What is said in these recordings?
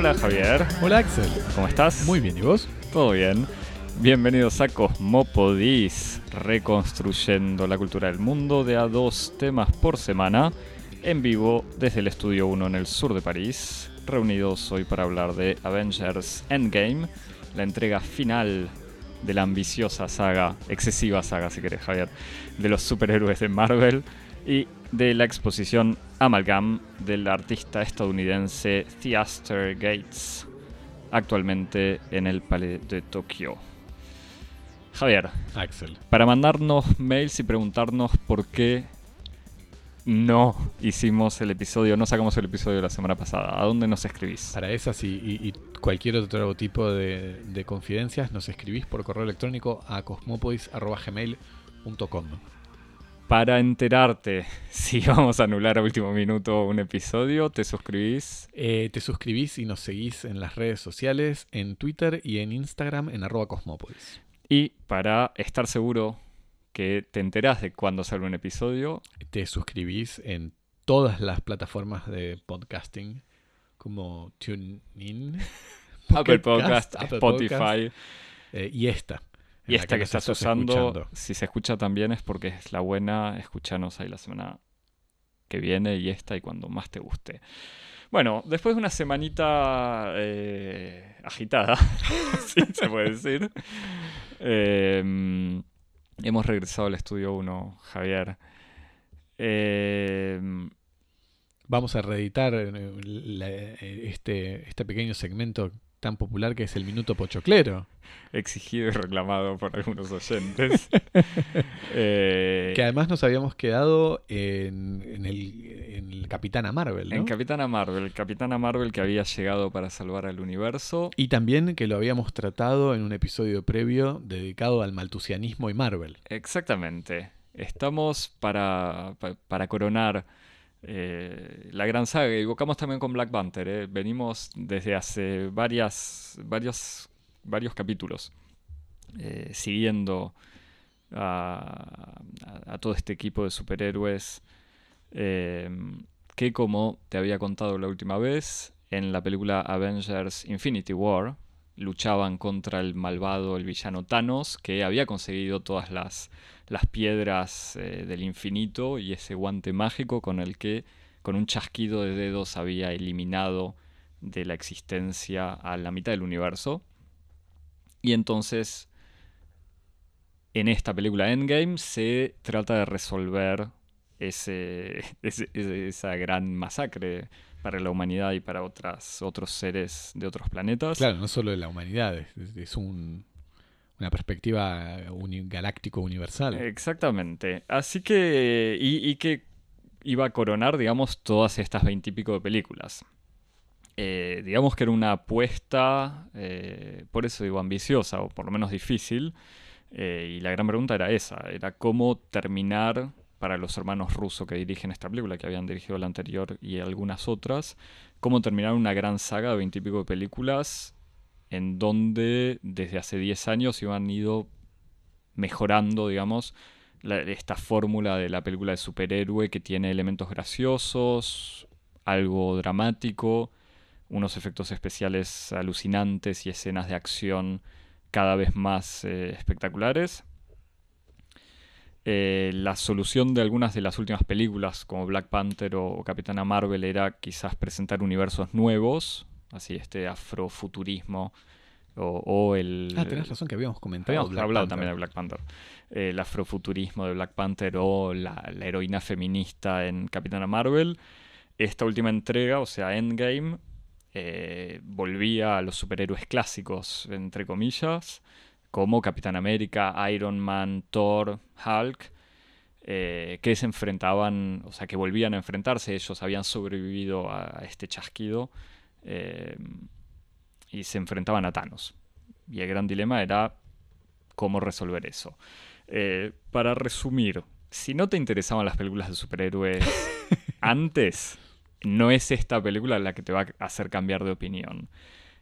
Hola Javier, Hola Axel. ¿cómo estás? Muy bien, ¿y vos? Todo bien. Bienvenidos a Cosmopodis, reconstruyendo la cultura del mundo de a dos temas por semana, en vivo desde el Estudio 1 en el sur de París, reunidos hoy para hablar de Avengers Endgame, la entrega final de la ambiciosa saga, excesiva saga si querés Javier, de los superhéroes de Marvel y de la exposición Amalgam del artista estadounidense Theaster Gates, actualmente en el Palais de Tokio. Javier, Axel. para mandarnos mails y preguntarnos por qué no hicimos el episodio, no sacamos el episodio de la semana pasada, ¿a dónde nos escribís? Para esas y, y- y cualquier otro tipo de, de confidencias, nos escribís por correo electrónico a cosmopodis.gmail.com. Para enterarte si vamos a anular a último minuto un episodio, te suscribís Eh, te suscribís y nos seguís en las redes sociales, en Twitter y en Instagram en arroba cosmopodis. y para estar seguro que te enterás de cuándo sale un episodio, Te suscribís en todas las plataformas de podcasting como TuneIn, Apple Podcast, Apple Spotify Podcast, eh, y esta. Y esta que estás estás usando, escuchando. si se escucha también es porque es la buena, escuchanos ahí la semana que viene y esta y cuando más te guste. Bueno, después de una semanita eh, agitada, sí se puede decir, eh, hemos regresado al estudio 1, Javier. Eh, Vamos a reeditar eh, la- eh, este, este pequeño segmento tan popular que es el Minuto Pochoclero. exigido y reclamado por algunos oyentes. Eh, Que además nos habíamos quedado en, en el, en el Capitana Marvel, ¿no? En Capitana Marvel, Capitana Marvel que había llegado para salvar al universo. y también que lo habíamos tratado en un episodio previo dedicado al maltusianismo y Marvel. Exactamente. Estamos para, pa- para coronar eh, la gran saga. Evocamos también con Black Panther. eh. Venimos desde hace varias, varios, varios capítulos eh, siguiendo a, a- todo este equipo de superhéroes que como te había contado la última vez, en la película Avengers Infinity War luchaban contra el malvado, el villano Thanos, que había conseguido todas las, las piedras eh, del infinito y ese guante mágico con el que con un chasquido de dedos había eliminado de la existencia a la mitad del universo. Y entonces, en esta película Endgame, se trata de resolver ese, esa gran masacre para la humanidad y para otras, otros seres de otros planetas. Claro, no solo de la humanidad, es un- una perspectiva uni- galáctico universal. Exactamente. Así que. Y, que iba a coronar, digamos, todas estas veintipico de películas. Eh, digamos que era una apuesta, eh, por eso digo ambiciosa, o por lo menos difícil. eh, y la gran pregunta era esa: era cómo terminar para los hermanos rusos que dirigen esta película, que habían dirigido la anterior y algunas otras, cómo terminar una gran saga de veintipico de películas en donde desde hace 10 años iban ido mejorando, digamos, esta fórmula de la película de superhéroe que tiene elementos graciosos, algo dramático, unos efectos especiales alucinantes y escenas de acción cada vez más eh, espectaculares. Eh, la solución de algunas de las últimas películas, como Black Panther o Capitana Marvel, era quizás presentar universos nuevos, así este afrofuturismo o, o el... Ah, tenés razón que habíamos comentado. Habíamos Black hablado Panther. también de Black Panther. El afrofuturismo de Black Panther o la, la heroína feminista en Capitana Marvel. Esta última entrega, o sea, Endgame, eh, volvía a los superhéroes clásicos, entre comillas, como Capitán América, Iron Man, Thor, Hulk, eh, que se enfrentaban, o sea, que volvían a enfrentarse. Ellos habían sobrevivido a este chasquido eh, y se enfrentaban a Thanos. Y el gran dilema era cómo resolver eso. Eh, para resumir, si no te interesaban las películas de superhéroes antes, no es esta película la que te va a hacer cambiar de opinión.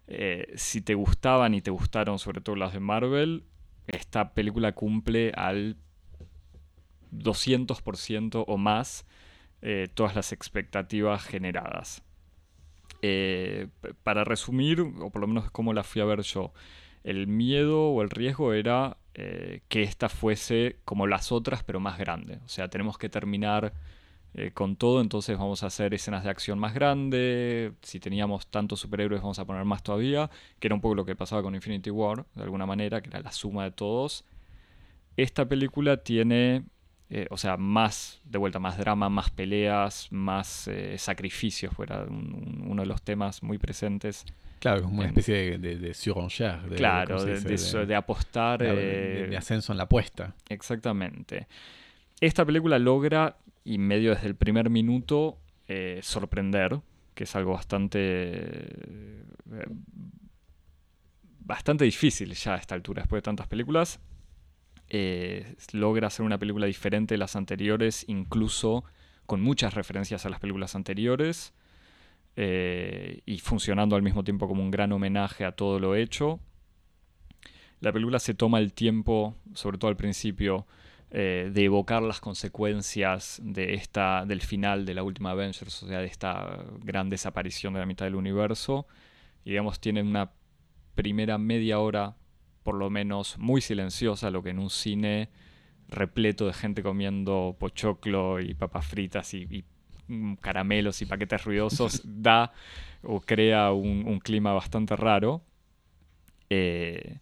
Eh, si te gustaban y te gustaron sobre todo las de Marvel, esta película cumple al 200% o más eh, todas las expectativas generadas. Eh, para resumir, o por lo menos cómo la fui a ver yo, el miedo o el riesgo era eh, que esta fuese como las otras, pero más grande. O sea, tenemos que terminar eh, con todo, entonces vamos a hacer escenas de acción más grandes. Si teníamos tantos superhéroes, vamos a poner más todavía, que era un poco lo que pasaba con Infinity War, de alguna manera, que era la suma de todos. Esta película tiene eh, o sea, más, de vuelta, más drama, más peleas, más eh, sacrificios, fuera uno de los temas muy presentes. Claro, como una especie de, de, surenchère. claro, de, apostar. De, ascenso en la apuesta. Exactamente. Esta película logra, y medio desde el primer minuto, eh, sorprender, que es algo bastante. bastante difícil ya a esta altura, después de tantas películas. Eh, logra hacer una película diferente de las anteriores, incluso con muchas referencias a las películas anteriores, eh, y funcionando al mismo tiempo como un gran homenaje a todo lo hecho. La película se toma el tiempo, sobre todo al principio, eh, de evocar las consecuencias de esta, del final de la última Avengers, o sea, de esta gran desaparición de la mitad del universo. Y digamos, tiene una primera media hora por lo menos muy silenciosa, lo que en un cine repleto de gente comiendo pochoclo y papas fritas y, mm, caramelos y paquetes ruidosos da o crea un, clima bastante raro. Eh,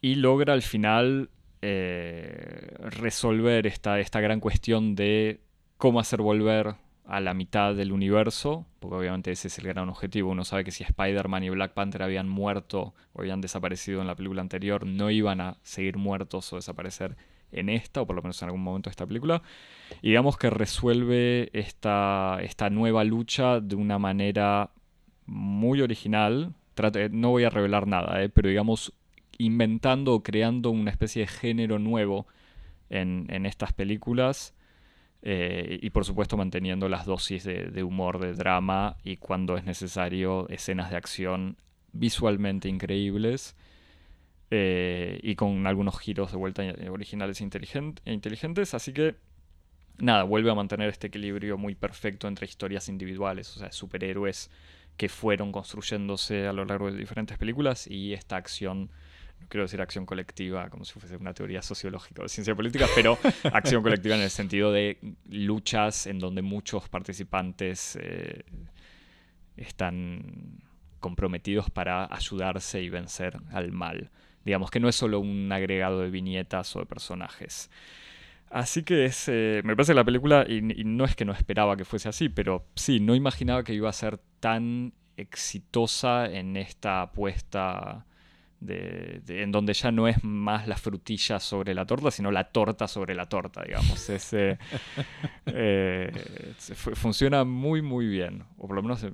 y logra al final eh, resolver esta, esta gran cuestión de cómo hacer volver a la mitad del universo, porque obviamente ese es el gran objetivo. Uno sabe que si Spider-Man y Black Panther habían muerto o habían desaparecido en la película anterior, no iban a seguir muertos o desaparecer en esta, o por lo menos en algún momento de esta película. Y digamos que resuelve esta, esta nueva lucha de una manera muy original. no voy a revelar nada, eh, pero digamos inventando o creando una especie de género nuevo en, en estas películas eh, y por supuesto manteniendo las dosis de, humor, de drama y cuando es necesario escenas de acción visualmente increíbles eh, y con algunos giros de vuelta originales e inteligentes. Así que nada, vuelve a mantener este equilibrio muy perfecto entre historias individuales, o sea, superhéroes que fueron construyéndose a lo largo de diferentes películas y esta acción no quiero decir acción colectiva como si fuese una teoría sociológica o de ciencia política, pero acción colectiva en el sentido de luchas en donde muchos participantes eh, están comprometidos para ayudarse y vencer al mal. Digamos que no es solo un agregado de viñetas o de personajes. Así que es, eh, me parece la película, y, y, no es que no esperaba que fuese así, pero sí, no imaginaba que iba a ser tan exitosa en esta apuesta en donde ya no es más la frutilla sobre la torta, sino la torta sobre la torta, digamos. Eh, funciona muy, muy bien, o por lo menos eh,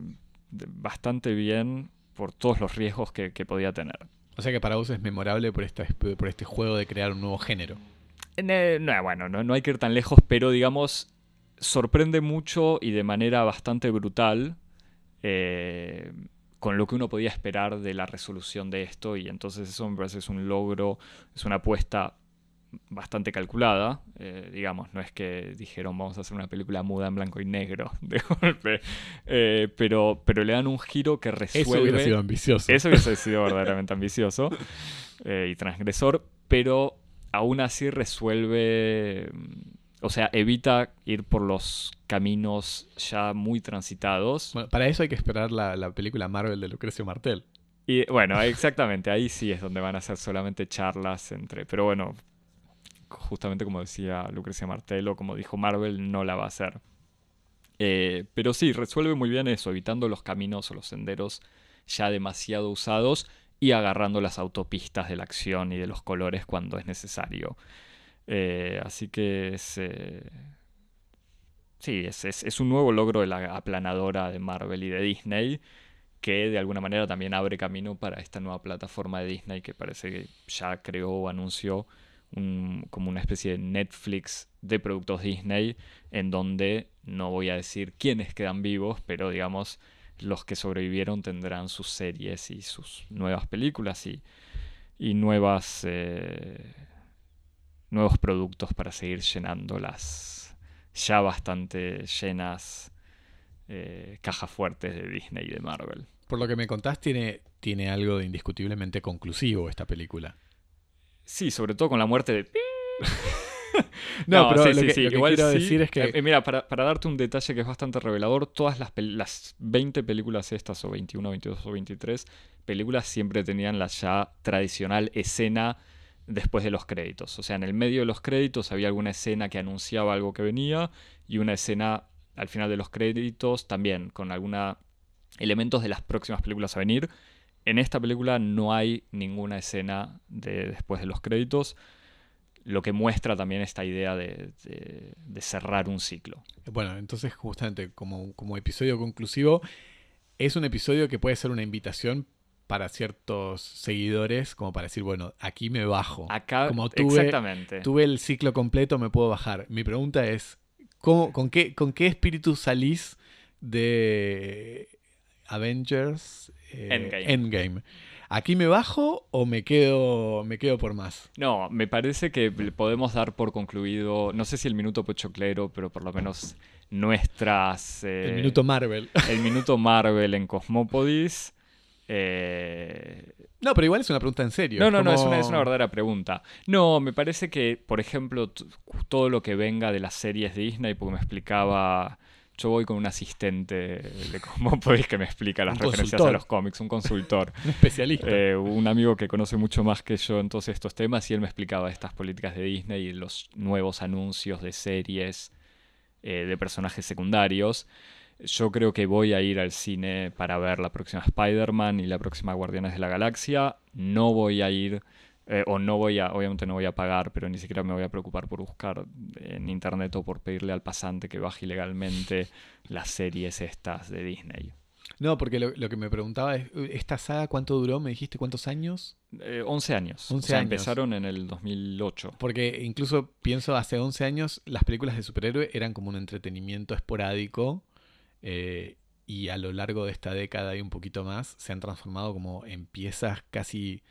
bastante bien por todos los riesgos que, podía tener. O sea que para vos es memorable por, esta, por este juego de crear un nuevo género. No, bueno, no, no hay que ir tan lejos, pero digamos, sorprende mucho y de manera bastante brutal. Eh, con lo que uno podía esperar de la resolución de esto y entonces eso me parece es un logro, es una apuesta bastante calculada, eh, digamos, no es que dijeron vamos a hacer una película muda en blanco y negro de golpe, eh, pero, pero le dan un giro que resuelve... Eso hubiera sido ambicioso. Eso hubiera sido verdaderamente ambicioso eh, y transgresor, pero aún así resuelve o sea, evita ir por los caminos ya muy transitados. Bueno, para eso hay que esperar la, película Marvel de Lucrecio Martel. Y bueno, exactamente, ahí sí es donde van a ser solamente charlas entre. Pero bueno, justamente como decía Lucrecia Martel o como dijo Marvel, no la va a hacer. Eh, pero sí, resuelve muy bien eso, evitando los caminos o los senderos ya demasiado usados y agarrando las autopistas de la acción y de los colores cuando es necesario. Eh, así que es. Eh, sí, es, un nuevo logro de la aplanadora de Marvel y de Disney que de alguna manera también abre camino para esta nueva plataforma de Disney que parece que ya creó o anunció como una especie de Netflix de productos Disney en donde no voy a decir quiénes quedan vivos, pero digamos los que sobrevivieron tendrán sus series y sus nuevas películas y, y nuevas eh, nuevos productos para seguir llenando las ya bastante llenas eh, cajas fuertes de Disney y de Marvel. Por lo que me contás, tiene, tiene algo de indiscutiblemente conclusivo esta película. Sí, sobre todo con la muerte de... No, pero sí, lo que, sí, lo que igual quiero sí. decir es que... Eh, mira, para, para darte un detalle que es bastante revelador, todas las, las 20 películas estas, o 21, 22 o 23 películas, siempre tenían la ya tradicional escena después de los créditos. O sea, en el medio de los créditos había alguna escena que anunciaba algo que venía y una escena al final de los créditos también con algunos elementos de las próximas películas a venir. En esta película no hay ninguna escena de después de los créditos, lo que muestra también esta idea de, de- de cerrar un ciclo. Bueno, entonces justamente como, como episodio conclusivo, es un episodio que puede ser una invitación para ciertos seguidores, como para decir, bueno, aquí me bajo. Acá, Como tuve- exactamente. Tuve el ciclo completo, me puedo bajar. Mi pregunta es, ¿cómo, con, qué, ¿con qué espíritu salís de Avengers eh, Endgame. Endgame? ¿Aquí me bajo o me quedo, me quedo por más? No, me parece que podemos dar por concluido, no sé si el minuto pochoclero, pero por lo menos nuestras... eh, El minuto Marvel. el minuto Marvel en Cosmópodis. Eh, No, pero igual es una pregunta en serio. No, no, no, es una, es una verdadera pregunta. No, me parece que, por ejemplo, todo lo que venga de las series de Disney, porque me explicaba. Yo voy con un asistente de Cosmópolis que me explica las Un referencias consultor. a los cómics, un consultor. Un especialista. Eh, un amigo que conoce mucho más que yo en todos estos temas y él me explicaba estas políticas de Disney y los nuevos anuncios de series eh, de personajes secundarios. Yo creo que voy a ir al cine para ver la próxima Spider-Man y la próxima Guardianes de la Galaxia. No voy a ir, eh, o no voy a, obviamente no voy a pagar, pero ni siquiera me voy a preocupar por buscar en internet o por pedirle al pasante que baje ilegalmente las series estas de Disney. No, porque lo, lo que me preguntaba es, ¿esta saga cuánto duró? ¿Me dijiste cuántos años? Eh, 11 años. 11 o sea, años. empezaron en el 2008. Porque incluso pienso, hace 11 años las películas de superhéroe eran como un entretenimiento esporádico eh, y a lo largo de esta década y un poquito más se han transformado como en piezas casi,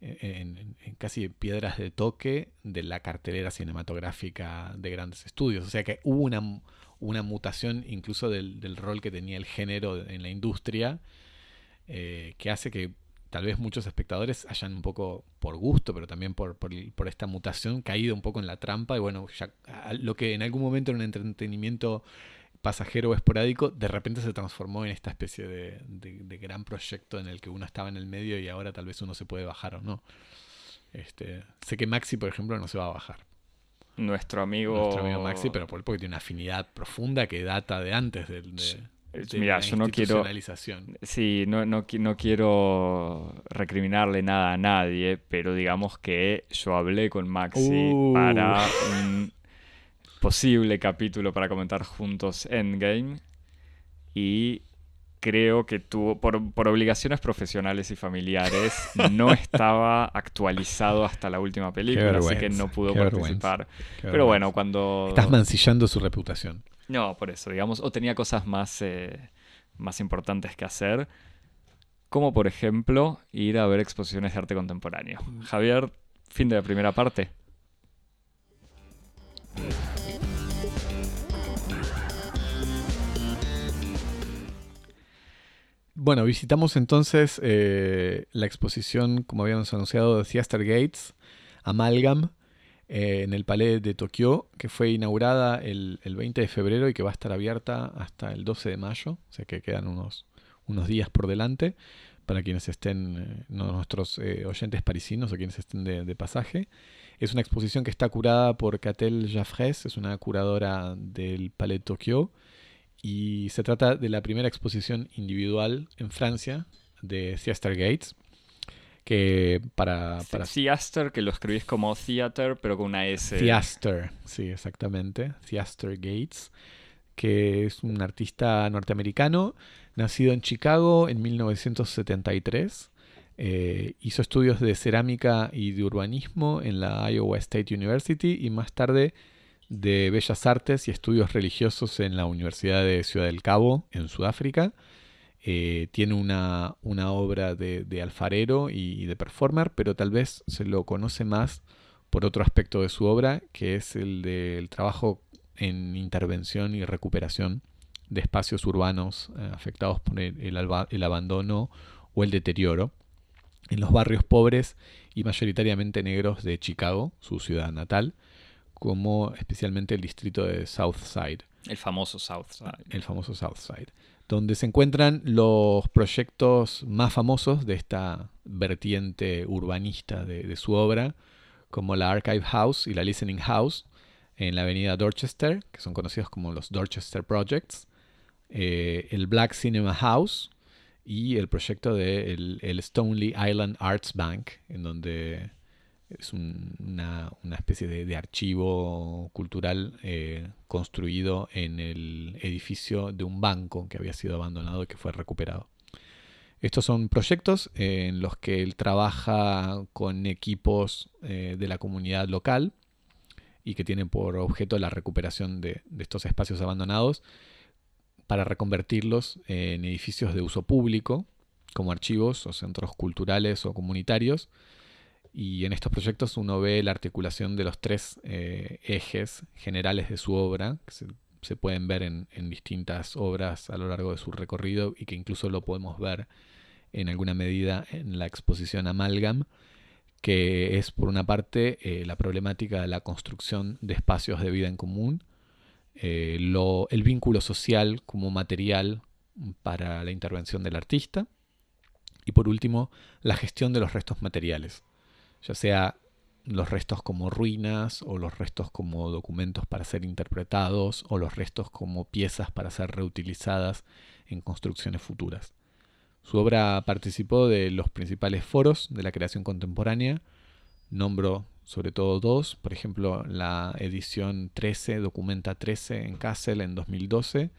eh, en, casi piedras de toque de la cartelera cinematográfica de grandes estudios. O sea que hubo una, una mutación incluso del, del rol que tenía el género en la industria eh, que hace que tal vez muchos espectadores hayan un poco por gusto, pero también por, por, esta mutación caído un poco en la trampa y bueno, ya, lo que en algún momento era un entretenimiento pasajero o esporádico, de repente se transformó en esta especie de, de- de gran proyecto en el que uno estaba en el medio y ahora tal vez uno se puede bajar o no. Este, sé que Maxi, por ejemplo, no se va a bajar. Nuestro amigo. Nuestro amigo Maxi, pero por- porque tiene una afinidad profunda que data de antes del- de, de Mira, yo no quiero. Sí, no, no, qui- no quiero recriminarle nada a nadie, pero digamos que yo hablé con Maxi Uh. para posible capítulo para comentar juntos Endgame y creo que tuvo, por, por obligaciones profesionales y familiares, no estaba actualizado hasta la última película, así que no pudo participar. Pero bueno, cuando... Estás mancillando su reputación. No, por eso, digamos, o tenía cosas más, eh, más importantes que hacer, como por ejemplo ir a ver exposiciones de arte contemporáneo. Javier, fin de la primera parte. Bueno, visitamos entonces eh, la exposición, como habíamos anunciado, de Theater Gates, Amalgam, eh, en el Palais de Tokio, que fue inaugurada el, el 20 de febrero y que va a estar abierta hasta el 12 de mayo, o sea que quedan unos, unos días por delante para quienes estén, eh, nuestros oyentes parisinos o quienes estén de, de pasaje. Es una exposición que está curada por Catel Jaffres, es una curadora del Palais de Tokio, y se trata de la primera exposición individual en Francia de Theater Gates, que para... para Theater, que lo escribís como theater, pero con una S. Theaster, sí, exactamente, Theaster Gates, que es un artista norteamericano, nacido en Chicago en 1973. eh, hizo estudios de cerámica y de urbanismo en la Iowa State University y más tarde de Bellas Artes y Estudios Religiosos en la Universidad de Ciudad del Cabo, en Sudáfrica. Eh, tiene una, una obra de, alfarero y, de performer, pero tal vez se lo conoce más por otro aspecto de su obra, que es el del trabajo en intervención y recuperación de espacios urbanos eh, afectados por el, abandono o el deterioro en los barrios pobres y mayoritariamente negros de Chicago, su ciudad natal, como especialmente el distrito de South Side. El famoso South Side. El famoso South Side, donde se encuentran los proyectos más famosos de esta vertiente urbanista de su obra, como la Archive House y la Listening House en la avenida Dorchester, que son conocidos como los Dorchester Projects, eh, el Black Cinema House y el proyecto de el, Stonely Island Arts Bank, en donde es una, especie de, archivo cultural eh, construido en el edificio de un banco que había sido abandonado y que fue recuperado. Estos son proyectos en los que él trabaja con equipos eh, de la comunidad local y que tienen por objeto la recuperación de, estos espacios abandonados para reconvertirlos en edificios de uso público, como archivos o centros culturales o comunitarios. Y en estos proyectos uno ve la articulación de los tres eh, ejes generales de su obra, que se, pueden ver en, distintas obras a lo largo de su recorrido y que incluso lo podemos ver en alguna medida en la exposición Amalgam, que es por una parte eh, la problemática de la construcción de espacios de vida en común, eh, el vínculo social como material para la intervención del artista y por último la gestión de los restos materiales, ya sea los restos como ruinas o los restos como documentos para ser interpretados o los restos como piezas para ser reutilizadas en construcciones futuras. Su obra participó de los principales foros de la creación contemporánea. Nombro sobre todo dos, por ejemplo, la edición 13, Documenta 13 en Kassel en 2012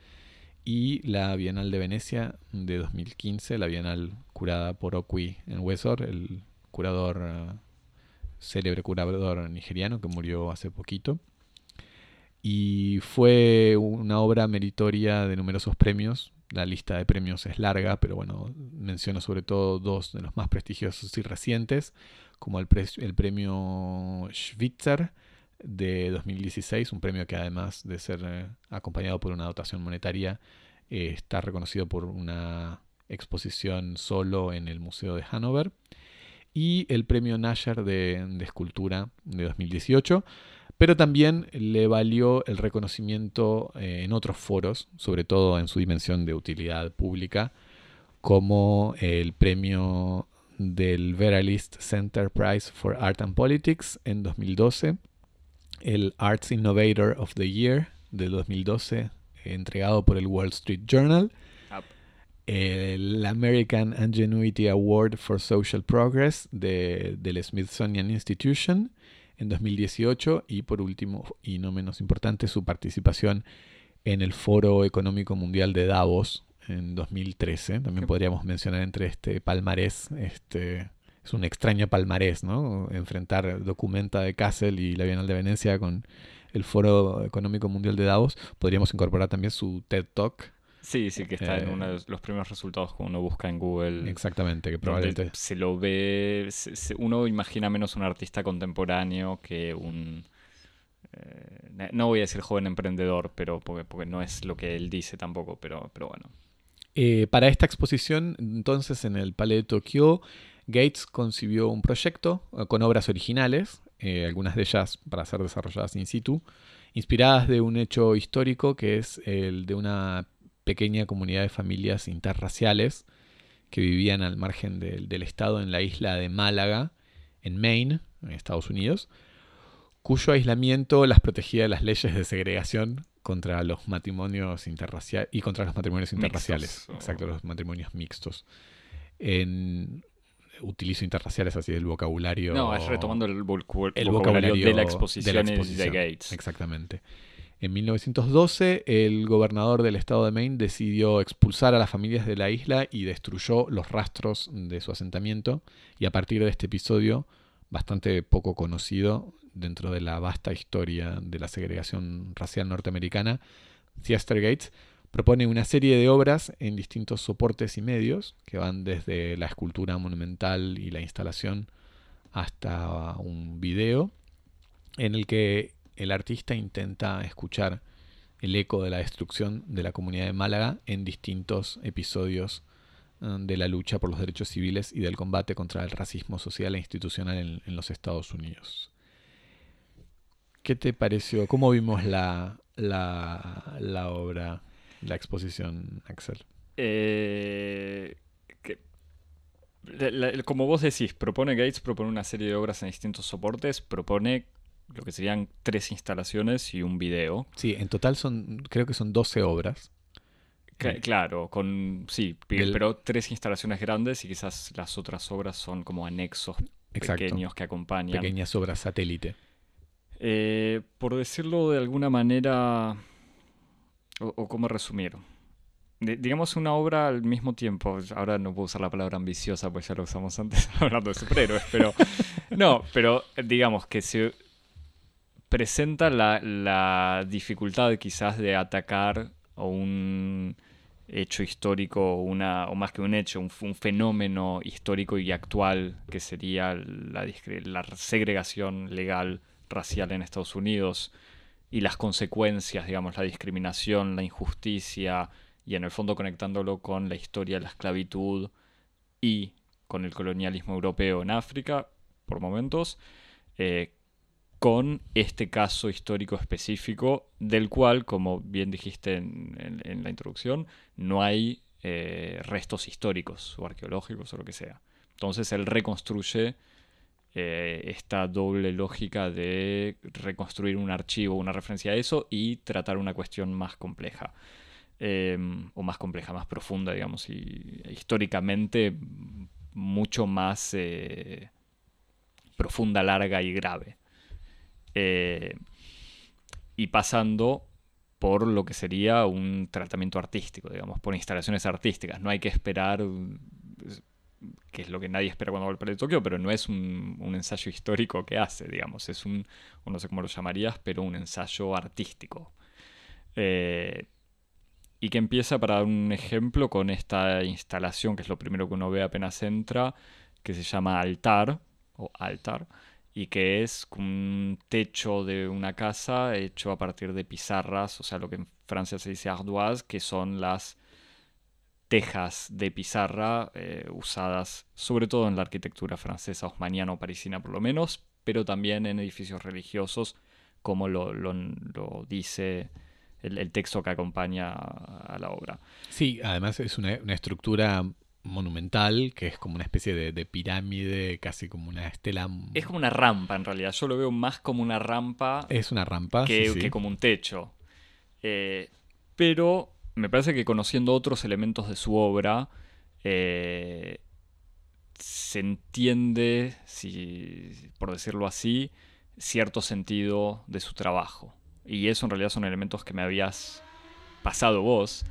y la Bienal de Venecia de 2015, la Bienal curada por Okwi en Wesor, el curador, eh, célebre curador nigeriano que murió hace poquito. Y fue una obra meritoria de numerosos premios, la lista de premios es larga, pero bueno, menciono sobre todo dos de los más prestigiosos y recientes, como el, el premio Schwitzer de 2016, un premio que además de ser eh, acompañado por una dotación monetaria, eh, está reconocido por una exposición solo en el Museo de Hannover, y el premio Nasher de, Escultura de 2018 pero también le valió el reconocimiento eh, en otros foros, sobre todo en su dimensión de utilidad pública, como el premio del Veralist Center Prize for Art and Politics en 2012, el Arts Innovator of the Year de 2012, entregado por el Wall Street Journal, el American Ingenuity Award for Social Progress de, del Smithsonian Institution, en 2018 y por último, y no menos importante, su participación en el Foro Económico Mundial de Davos en 2013. También podríamos mencionar entre este palmarés, este, es un extraño palmarés, ¿no? Enfrentar Documenta de Kassel y la Bienal de Venecia con el Foro Económico Mundial de Davos. Podríamos incorporar también su TED Talk Sí, sí, que está en uno de eh, los primeros resultados que uno busca en Google. Exactamente, que probablemente. Se lo ve. uno imagina menos un artista contemporáneo que un. Eh, no voy a decir joven emprendedor, pero porque, porque no es lo que él dice tampoco, pero, pero bueno. Eh, para esta exposición, entonces, en el Palais de Tokio, Gates concibió un proyecto con obras originales, algunas de ellas para ser desarrolladas in situ, inspiradas de un hecho histórico que es el de una pequeña comunidad de familias interraciales que vivían al margen del, Estado en la isla de Málaga, en Maine, en Estados Unidos, cuyo aislamiento las protegía de las leyes de segregación contra los matrimonios interraciales y contra los matrimonios interraciales. Exacto, los matrimonios mixtos. En, utilizo interraciales así del vocabulario. No, es retomando el, vocabulario, de la exposición de, de Gates. Exactamente. En 1912, el gobernador del estado de Maine decidió expulsar a las familias de la isla y destruyó los rastros de su asentamiento. Y a partir de este episodio, bastante poco conocido dentro de la vasta historia de la segregación racial norteamericana, Theaster Gates propone una serie de obras en distintos soportes y medios, que van desde la escultura monumental y la instalación hasta un video, en el que el artista intenta escuchar el eco de la destrucción de la comunidad de Málaga en distintos episodios eh, de la lucha por los derechos civiles y del combate contra el racismo social e institucional en, los Estados Unidos. ¿Qué te pareció? ¿Cómo vimos la, la, obra, la exposición, Axel? Eh, como vos decís, propone Gates, propone una serie de obras en distintos soportes, propone lo que serían tres instalaciones y un video. Sí, en total son, creo que son 12 obras. claro, con sí, pero tres instalaciones grandes y quizás las otras obras son como anexos pequeños que acompañan. Pequeñas obras satélite. Eh, por decirlo de alguna manera, o, cómo resumir, digamos una obra al mismo tiempo, ahora no puedo usar la palabra ambiciosa, pues ya lo usamos antes hablando de superhéroes, pero no, pero digamos que se presenta la, dificultad quizás de atacar un hecho histórico, una, o más que un hecho, un, fenómeno histórico y actual que sería la, la, segregación legal racial en Estados Unidos y las consecuencias, digamos, la discriminación, la injusticia y en el fondo conectándolo con la historia de la esclavitud y con el colonialismo europeo en África, por momentos, eh, con este caso histórico específico, del cual, como bien dijiste en, la introducción, no hay eh, restos históricos o arqueológicos o lo que sea. Entonces él reconstruye eh, esta doble lógica de reconstruir un archivo, una referencia a eso y tratar una cuestión más compleja. Em, o más compleja, más profunda, digamos, y históricamente mucho más eh, profunda, larga y grave. Eh, y pasando por lo que sería un tratamiento artístico, digamos, por instalaciones artísticas. No hay que esperar, que es lo que nadie espera cuando va al Palais de Tokio, pero no es un, ensayo histórico que hace, digamos, es un, no sé cómo lo llamarías, pero un ensayo artístico. Eh, y que empieza, para dar un ejemplo, con esta instalación, que es lo primero que uno ve apenas entra, que se llama altar, o altar, y que es un techo de una casa hecho a partir de pizarras, o sea, lo que en Francia se dice ardoise, que son las tejas de pizarra eh, usadas sobre todo en la arquitectura francesa, osmaniana o parisina por lo menos, pero también en edificios religiosos, como lo, dice el, texto que acompaña a la obra. Sí, además es una, una estructura monumental, que es como una especie de, pirámide, casi como una estela. Es como una rampa en realidad, yo lo veo más como una rampa. Es una rampa. Que, como un techo. Eh, pero me parece que conociendo otros elementos de su obra, eh, se entiende, si, por decirlo así, cierto sentido de su trabajo. Y eso en realidad son elementos que me habías pasado vos.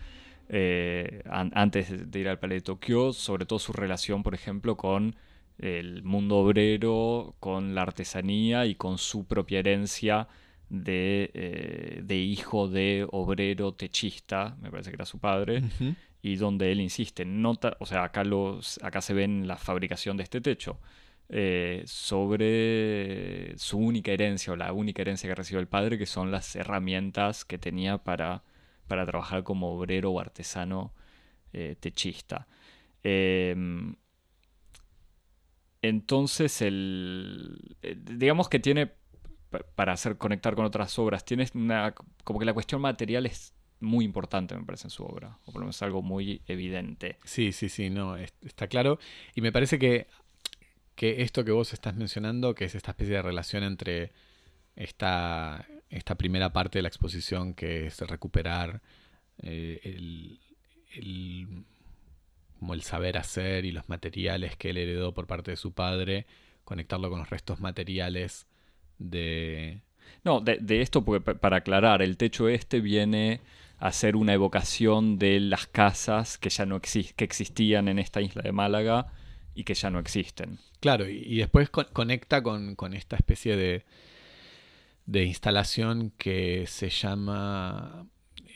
Eh, antes de ir al Palais de Tokio, sobre todo su relación, por ejemplo, con el mundo obrero, con la artesanía y con su propia herencia de, eh, hijo de obrero techista, me parece que era su padre, y donde él insiste, nota, o sea, acá, los, acá se ven la fabricación de este techo. Eh, sobre su única herencia o la única herencia que recibió el padre, que son las herramientas que tenía para para trabajar como obrero o artesano eh, techista. Em, entonces, el, eh, digamos que tiene, para hacer conectar con otras obras, tiene una, como que la cuestión material es muy importante, me parece, en su obra, o por lo menos algo muy evidente. Sí, sí, sí, no, está claro. Y me parece que, que esto que vos estás mencionando, que es esta especie de relación entre esta, esta primera parte de la exposición que es recuperar eh, el, como el saber hacer y los materiales que él heredó por parte de su padre, conectarlo con los restos materiales de... No, de, esto, porque para aclarar, el techo este viene a ser una evocación de las casas que ya no que existían en esta isla de Málaga y que ya no existen. Claro, y, después conecta con, con, esta especie de, de instalación que se llama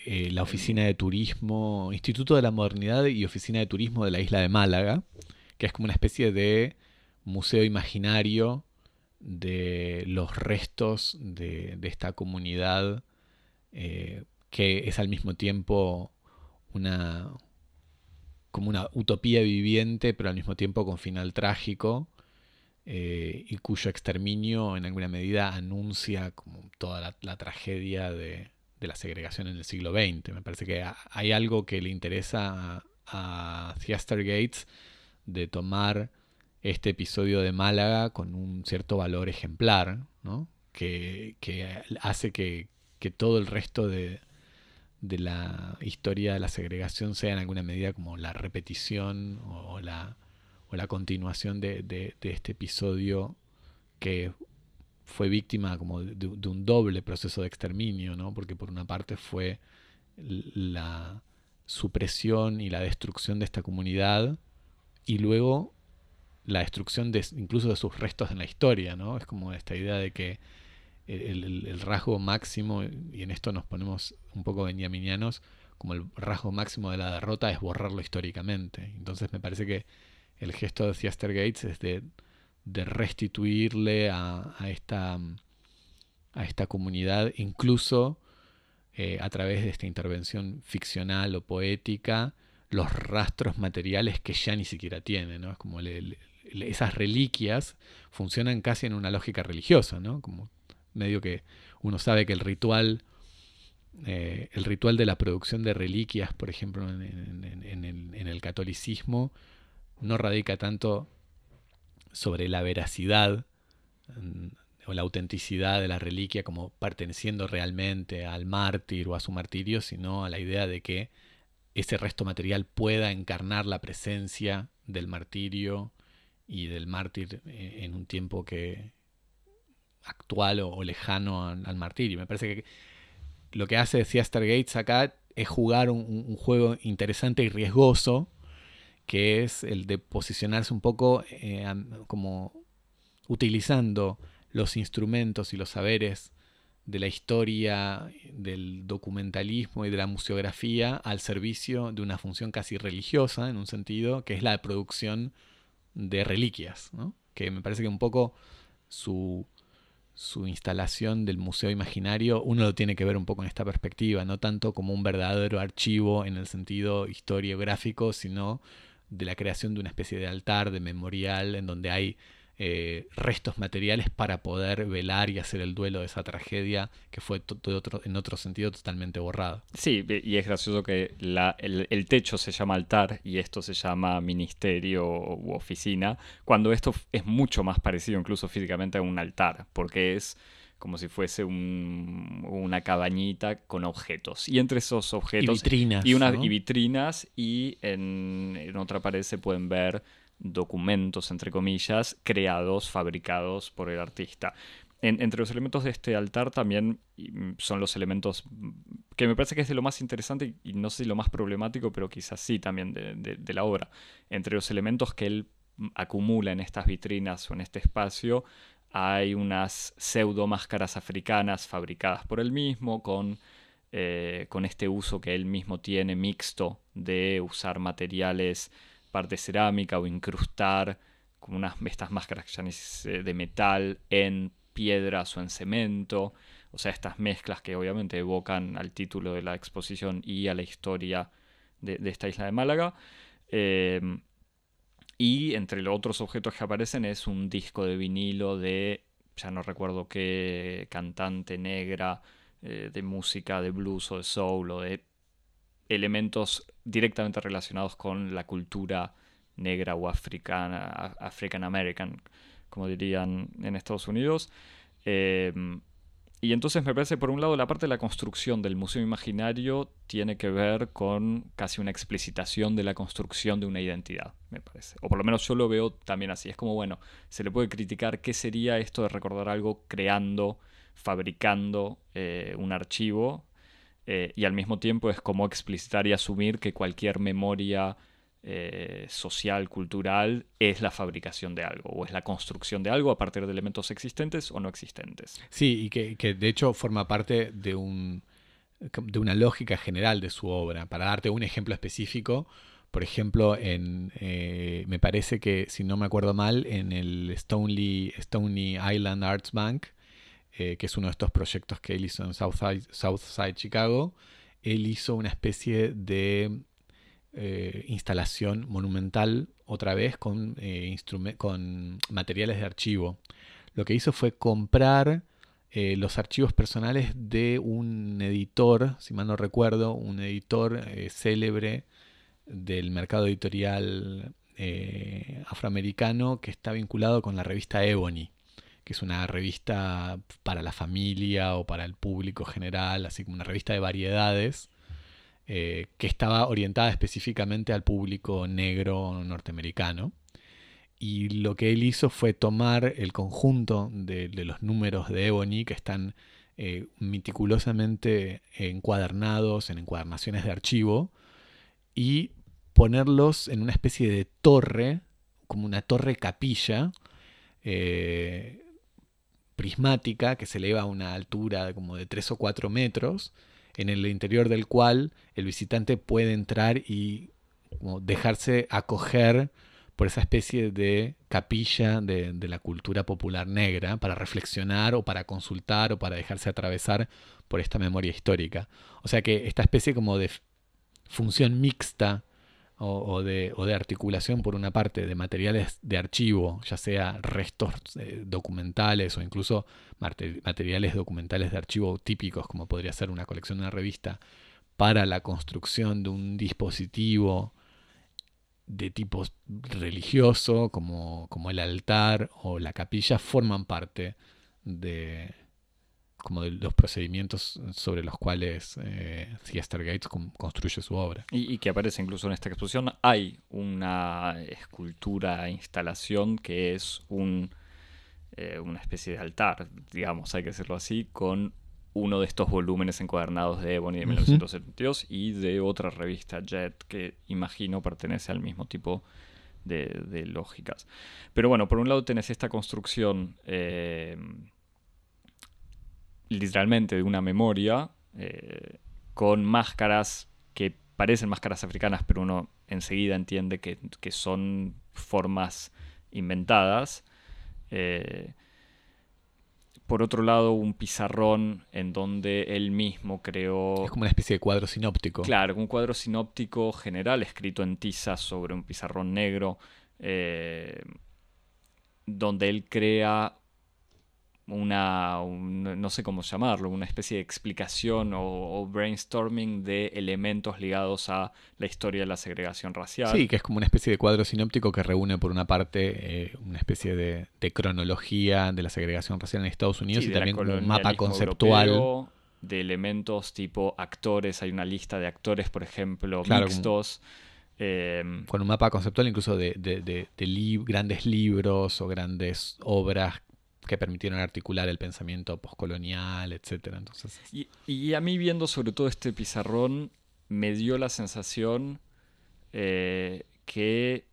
eh, la Oficina de Turismo, Instituto de la Modernidad y Oficina de Turismo de la isla de Málaga, que es como una especie de museo imaginario de los restos de, esta comunidad eh, que es al mismo tiempo una como una utopía viviente, pero al mismo tiempo con final trágico, eh, y cuyo exterminio en alguna medida anuncia como toda la, tragedia de, la segregación en el siglo XX. Me parece que hay algo que le interesa a, a Theaster Gates de tomar este episodio de Málaga con un cierto valor ejemplar, ¿no? que, hace que, todo el resto de, la historia de la segregación sea en alguna medida como la repetición o, la, o la, continuación de, este episodio que fue víctima como de, un doble proceso de exterminio, ¿no? porque por una parte fue la supresión y la destrucción de esta comunidad y luego la destrucción de, incluso de sus restos en la historia, ¿no? Es como esta idea de que el, rasgo máximo, y en esto nos ponemos un poco benjaminianos, como el rasgo máximo de la derrota es borrarlo históricamente. Entonces me parece que el gesto de Theaster Gates es de, restituirle a, esta, a esta comunidad, incluso eh, a través de esta intervención ficcional o poética, los rastros materiales que ya ni siquiera tiene, ¿no? Es como esas reliquias funcionan casi en una lógica religiosa, ¿no? Como medio que uno sabe que el ritual, eh, el ritual de la producción de reliquias, por ejemplo, en, el, catolicismo, no radica tanto sobre la veracidad mm, o la autenticidad de la reliquia como perteneciendo realmente al mártir o a su martirio, sino a la idea de que ese resto material pueda encarnar la presencia del martirio y del mártir eh, en un tiempo que, actual o, lejano al, martirio. Me parece que lo que hace Theaster Gates acá es jugar un, juego interesante y riesgoso, que es el de posicionarse un poco eh, como utilizando los instrumentos y los saberes de la historia, del documentalismo y de la museografía al servicio de una función casi religiosa, en un sentido, que es la producción de reliquias, que me parece que un poco su, su instalación del Museo Imaginario, uno lo tiene que ver un poco en esta perspectiva, no tanto como un verdadero archivo en el sentido historiográfico, sino de la creación de una especie de altar, de memorial, en donde hay eh, restos materiales para poder velar y hacer el duelo de esa tragedia que fue otro, en otro sentido totalmente borrada. Sí, y es gracioso que el, techo se llama altar y esto se llama ministerio u oficina, cuando esto es mucho más parecido incluso físicamente a un altar, porque es como si fuese una cabañita con objetos. Y entre esos objetos... Y vitrinas. Y, y vitrinas y en, en otra pared se pueden ver documentos, entre comillas, creados, fabricados por el artista. entre los elementos de este altar también mm, son los elementos que me parece que es de lo más interesante y no sé si lo más problemático, pero quizás sí también de, la obra. Entre los elementos que él mm, acumula en estas vitrinas o en este espacio, hay unas pseudo máscaras africanas fabricadas por él mismo, con, eh, con este uso que él mismo tiene mixto de usar materiales parte cerámica o incrustar como unas estas máscaras de metal en piedras o en cemento. O sea, estas mezclas que obviamente evocan al título de la exposición y a la historia de, esta isla de Málaga. Em, y entre los otros objetos que aparecen es un disco de vinilo de, ya no recuerdo qué cantante negra, eh, de música de blues o de soul o de elementos directamente relacionados con la cultura negra o africana, African American, como dirían en Estados Unidos. Em, y entonces me parece, por un lado, la parte de la construcción del Museo Imaginario tiene que ver con casi una explicitación de la construcción de una identidad, me parece. O por lo menos yo lo veo también así. Es como, bueno, se le puede criticar qué sería esto de recordar algo creando, fabricando eh, un archivo eh, y al mismo tiempo es como explicitar y asumir que cualquier memoria eh, social, cultural, es la fabricación de algo o es la construcción de algo a partir de elementos existentes o no existentes. Sí, y que, de hecho forma parte de, un, de una lógica general de su obra. Para darte un ejemplo específico, por ejemplo, en, eh, me parece que, si no me acuerdo mal, en el Stony Island Arts Bank, que es uno de estos proyectos que él hizo en Southside, Southside Chicago, él hizo una especie de eh, instalación monumental otra vez con, eh, con materiales de archivo. Lo que hizo fue comprar eh, los archivos personales de un editor, si mal no recuerdo, un editor célebre del mercado editorial afroamericano que está vinculado con la revista Ebony que es una revista para la familia o para el público general, así como una revista de variedades, eh, que estaba orientada específicamente al público negro norteamericano. Y lo que él hizo fue tomar el conjunto de, los números de Ebony que están eh, meticulosamente encuadernados en encuadernaciones de archivo y ponerlos en una especie de torre, como una torre capilla, eh, prismática que se eleva a una altura como de 3 o 4 metros, en el interior del cual el visitante puede entrar y dejarse acoger por esa especie de capilla de, de, la cultura popular negra para reflexionar o para consultar o para dejarse atravesar por esta memoria histórica. O sea que esta especie como de función mixta o, de, articulación por una parte de materiales de archivo, ya sea restos eh, documentales o incluso materiales documentales de archivo típicos, como podría ser una colección de una revista, para la construcción de un dispositivo de tipo religioso, como, como el altar o la capilla, forman parte de, como de los procedimientos sobre los cuales eh, Gates construye su obra. Y, que aparece incluso en esta exposición, hay una escultura, instalación que es un, eh, una especie de altar, digamos, hay que decirlo así, con uno de estos volúmenes encuadernados de Ebony de 1972 y de otra revista, Jet, que imagino pertenece al mismo tipo de, lógicas. Pero bueno, por un lado tenés esta construcción... Eh, literalmente de una memoria eh, con máscaras que parecen máscaras africanas, pero uno enseguida entiende que, son formas inventadas. Eh, por otro lado, un pizarrón en donde él mismo creó... Es como una especie de cuadro sinóptico. Claro, un cuadro sinóptico general escrito en tiza sobre un pizarrón negro, eh, donde él crea una, no sé cómo llamarlo, una especie de explicación o, brainstorming de elementos ligados a la historia de la segregación racial. Sí, que es como una especie de cuadro sinóptico que reúne por una parte eh, una especie de, cronología de la segregación racial en Estados Unidos y también un mapa conceptual. de elementos tipo actores, hay una lista de actores, por ejemplo, mixtos. Em, con un mapa conceptual incluso de, de, grandes libros o grandes obras que permitieron articular el pensamiento postcolonial, etc. Entonces, y, a mí viendo sobre todo este pizarrón, me dio la sensación eh, que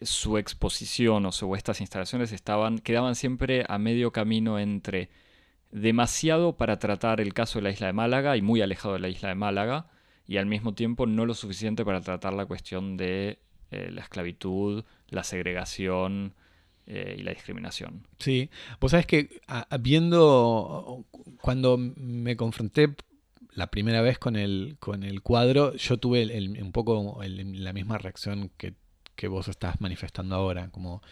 su exposición o, su, estas instalaciones estaban, quedaban siempre a medio camino entre demasiado para tratar el caso de la isla de Málaga y muy alejado de la isla de Málaga, y al mismo tiempo no lo suficiente para tratar la cuestión de eh, la esclavitud, la segregación, eh, y la discriminación. Sí, vos sabes que viendo, cuando me confronté la primera vez con el, con el cuadro, yo tuve un poco la misma reacción que, que vos estás manifestando ahora, como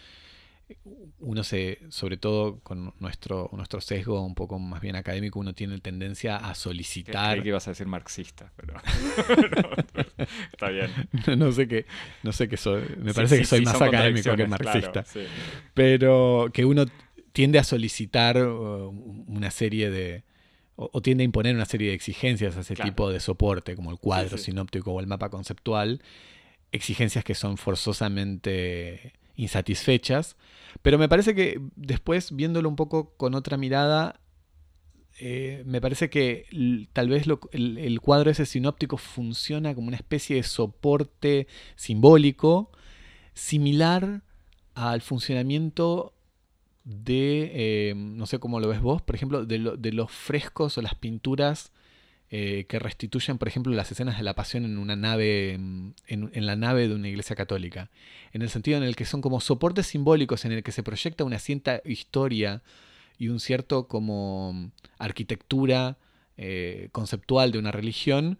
uno se, sobre todo con nuestro, nuestro sesgo un poco más bien académico, uno tiene tendencia a solicitar. Creí que ibas a decir marxista, pero está bien. No, sé qué, no sé qué soy. Me parece que soy más académico que marxista. pero que uno tiende a solicitar uh, una serie de. O, tiende a imponer una serie de exigencias a ese tipo de soporte, como el cuadro sinóptico o el mapa conceptual. Exigencias que son forzosamente insatisfechas. Pero me parece que después, viéndolo un poco con otra mirada, eh, me parece que tal vez el, cuadro ese sinóptico funciona como una especie de soporte simbólico similar al funcionamiento de, eh, no sé cómo lo ves vos, por ejemplo, de, de los frescos o las pinturas eh, que restituyen, por ejemplo, las escenas de la pasión en una nave, en, la nave de una iglesia católica, en el sentido en el que son como soportes simbólicos en el que se proyecta una cierta historia y un cierto como arquitectura eh, conceptual de una religión,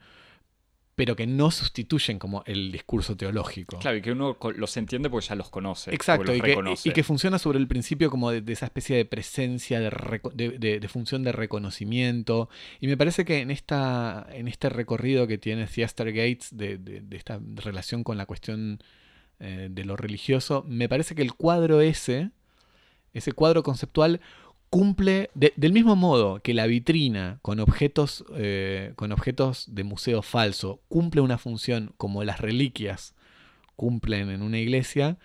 pero que no sustituyen como el discurso teológico. Claro, y que uno los entiende porque ya los conoce. Exacto, y, que, y, que, funciona sobre el principio como de, esa especie de presencia, de, de, función de reconocimiento. Y me parece que en, esta, en este recorrido que tiene Theaster Gates de, esta relación con la cuestión eh, de lo religioso, me parece que el cuadro ese, ese cuadro conceptual, cumple del mismo modo que la vitrina con objetos, eh, con objetos de museo falso cumple una función como las reliquias cumplen en una iglesia,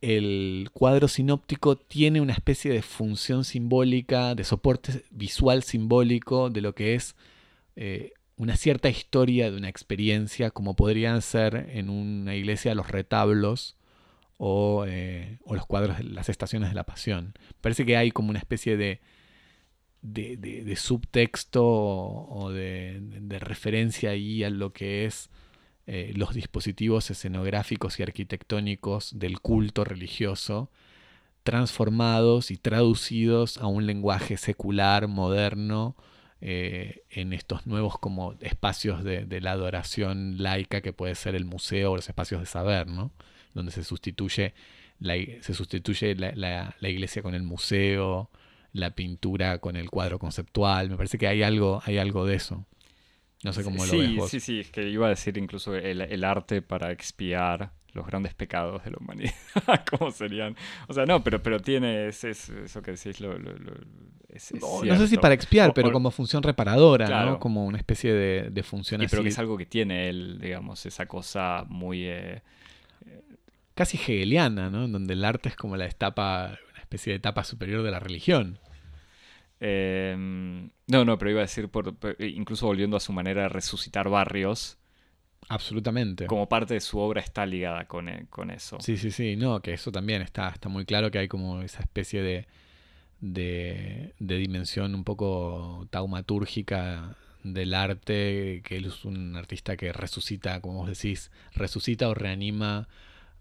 el cuadro sinóptico tiene una especie de función simbólica, de soporte visual simbólico de lo que es eh, una cierta historia de una experiencia, como podrían ser en una iglesia los retablos eh, o, los cuadros de las estaciones de la pasión. Parece que hay como una especie de, de, subtexto o, de, referencia ahí a lo que es eh, los dispositivos escenográficos y arquitectónicos del culto religioso transformados y traducidos a un lenguaje secular, moderno, eh, en estos nuevos como espacios de, de, la adoración laica que puede ser el museo o los espacios de saber, ¿no? Donde se sustituye la, se sustituye la, iglesia con el museo, la pintura con el cuadro conceptual. Me parece que hay algo, hay algo de eso. No sé cómo lo ves vos. Sí, sí, es que iba a decir incluso el, arte para expiar los grandes pecados de la humanidad. ¿Cómo serían? O sea, no, pero, pero tiene eso que decís. Lo, no, sé si para expiar, pero como función reparadora, ¿no? Como una especie de, de función y así. Pero que es algo que tiene él, digamos, esa cosa muy. Eh, casi hegeliana, ¿no? En donde el arte es como la etapa, una especie de etapa superior de la religión. Em, no, no, pero iba a decir, por, incluso volviendo a su manera de resucitar barrios. Absolutamente. Como parte de su obra está ligada con, e, con eso. Sí, sí, sí, no, que eso también está, está muy claro que hay como esa especie de, de, de dimensión un poco taumatúrgica del arte, que él es un artista que resucita, como vos decís, resucita o reanima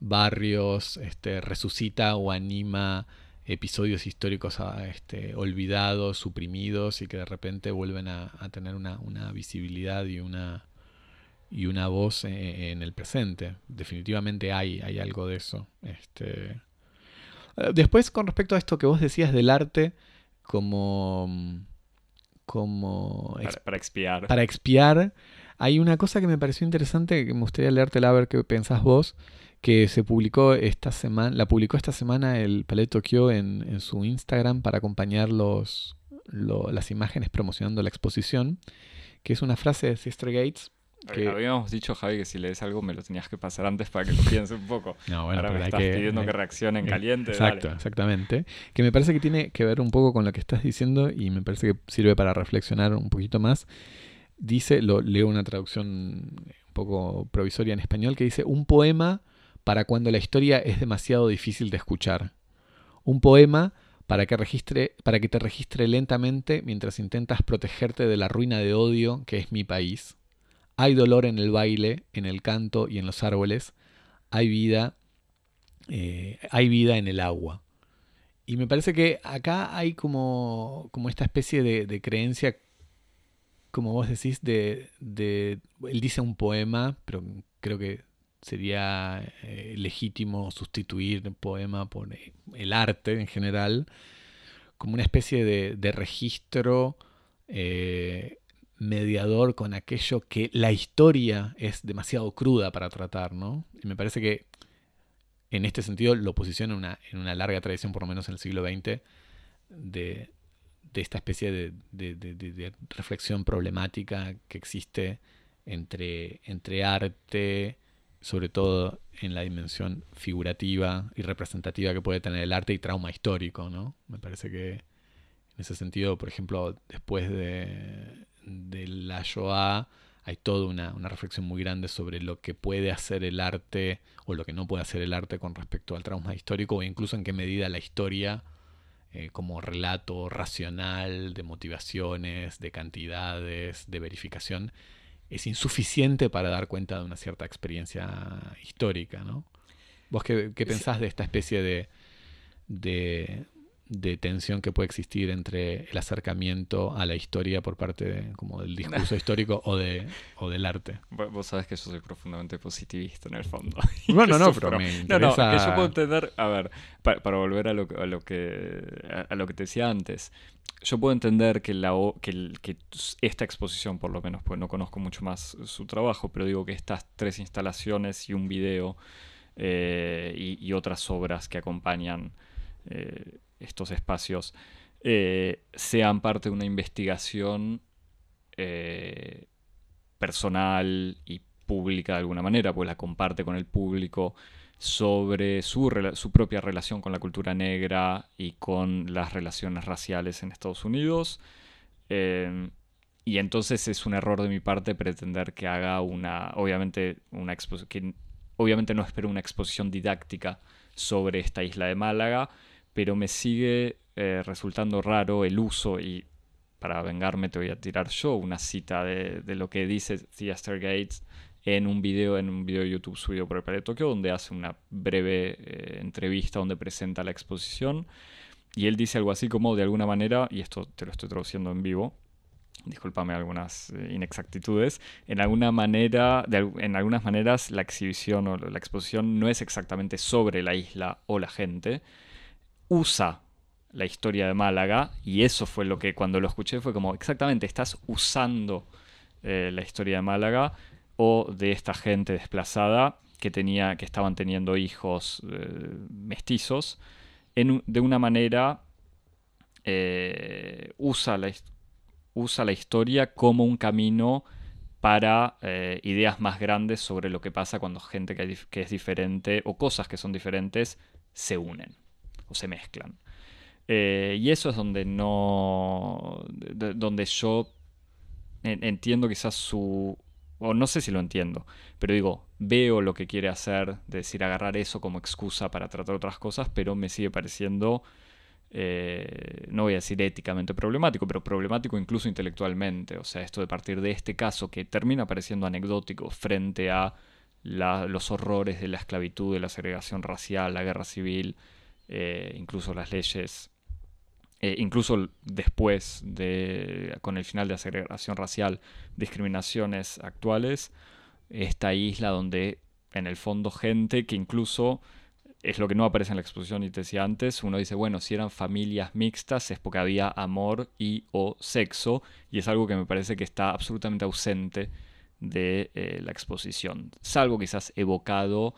barrios, este, resucita o anima episodios históricos ah, este, olvidados, suprimidos y que de repente vuelven a, tener una, visibilidad y una, y una voz e, en, el presente. Definitivamente hay, hay algo de eso. Este... Eh, después, con respecto a esto que vos decías del arte como... como para, expiar. Para expiar. Hay una cosa que me pareció interesante que me gustaría leerte a ver qué pensás vos, que se publicó esta semana, la publicó esta semana el Palais Tokyo en, en su Instagram para acompañar los, las imágenes promocionando la exposición, que es una frase de Sister Gates. Que... Habíamos dicho, Javi, que si lees algo me lo tenías que pasar antes para que lo piense un poco. No, bueno, Ahora me estás pidiendo que reaccione en caliente. Exacto, exactamente. Que me parece que tiene que ver un poco con lo que estás diciendo y me parece que sirve para reflexionar un poquito más. Dice, lo leo una traducción un poco provisoria en español, que dice, un poema para cuando la historia es demasiado difícil de escuchar. Un poema para que, registre, para que te registre lentamente mientras intentas protegerte de la ruina de odio que es mi país. Hay dolor en el baile, en el canto y en los árboles. Hay vida, eh, hay vida en el agua. Y me parece que acá hay como, como esta especie de, creencia, como vos decís, de, de... Él dice un poema, pero creo que sería eh, legítimo sustituir el poema por eh, el arte en general, como una especie de, registro eh, mediador con aquello que la historia es demasiado cruda para tratar, ¿no? Y me parece que en este sentido lo posiciona en una, en una larga tradición, por lo menos en el siglo XX, de, esta especie de, de, reflexión problemática que existe entre, entre arte, sobre todo en la dimensión figurativa y representativa que puede tener el arte y trauma histórico, ¿no? Me parece que en ese sentido, por ejemplo, después de, la Shoah hay toda una, reflexión muy grande sobre lo que puede hacer el arte o lo que no puede hacer el arte con respecto al trauma histórico o incluso en qué medida la historia eh, como relato racional de motivaciones, de cantidades, de verificación, es insuficiente para dar cuenta de una cierta experiencia histórica, ¿no? ¿Vos qué, pensás de esta especie de, de tensión que puede existir entre el acercamiento a la historia por parte como del discurso histórico o, de, o del arte. Vos sabés que yo soy profundamente positivista en el fondo. Bueno, no, pero me No, no, que yo puedo entender, a ver, pa- para, volver a lo, que- a lo que a, lo que te decía antes, yo puedo entender que, la, que, que esta exposición, por lo menos, pues no conozco mucho más su trabajo, pero digo que estas tres instalaciones y un video eh, y, y otras obras que acompañan eh, estos espacios eh, sean parte de una investigación eh, personal y pública de alguna manera, pues la comparte con el público sobre su, su propia relación con la cultura negra y con las relaciones raciales en Estados Unidos. Eh, y entonces es un error de mi parte pretender que haga una, obviamente, una exposición, obviamente no espero una exposición didáctica sobre esta isla de Málaga, pero me sigue eh, resultando raro el uso y para vengarme te voy a tirar yo una cita de, de lo que dice Theaster Gates en un video en un video de YouTube subido por el Palais de Tokio donde hace una breve eh, entrevista donde presenta la exposición. Y él dice algo así como de alguna manera y esto te lo estoy traduciendo en vivo discúlpame algunas eh, inexactitudes en alguna manera en algunas maneras la exhibición o la exposición no es exactamente sobre la isla o la gente usa la historia de Málaga y eso fue lo que cuando lo escuché fue como exactamente estás usando eh, la historia de Málaga o de esta gente desplazada que tenía que estaban teniendo hijos eh, mestizos de una manera eh, usa la usa la historia como un camino para ideas más grandes sobre lo que pasa cuando gente que es diferente o cosas que son diferentes se unen o se mezclan. Eh, y eso es donde no. de- donde yo en- entiendo quizás su. O no sé si lo entiendo, pero digo, veo lo que quiere hacer, de decir, agarrar eso como excusa para tratar otras cosas, pero me sigue pareciendo, eh, no voy a decir éticamente problemático, pero problemático incluso intelectualmente. O sea, esto de partir de este caso que termina pareciendo anecdótico frente a los horrores de la esclavitud, de la segregación racial, la guerra civil, eh, incluso las leyes eh, incluso después de, con el final de la segregación racial, discriminaciones actuales, esta isla donde en el fondo gente que incluso es lo que no aparece en la exposición y te decía antes, uno dice, bueno, si eran familias mixtas es porque había amor y o sexo, y es algo que me parece que está absolutamente ausente de eh, la exposición, salvo quizás evocado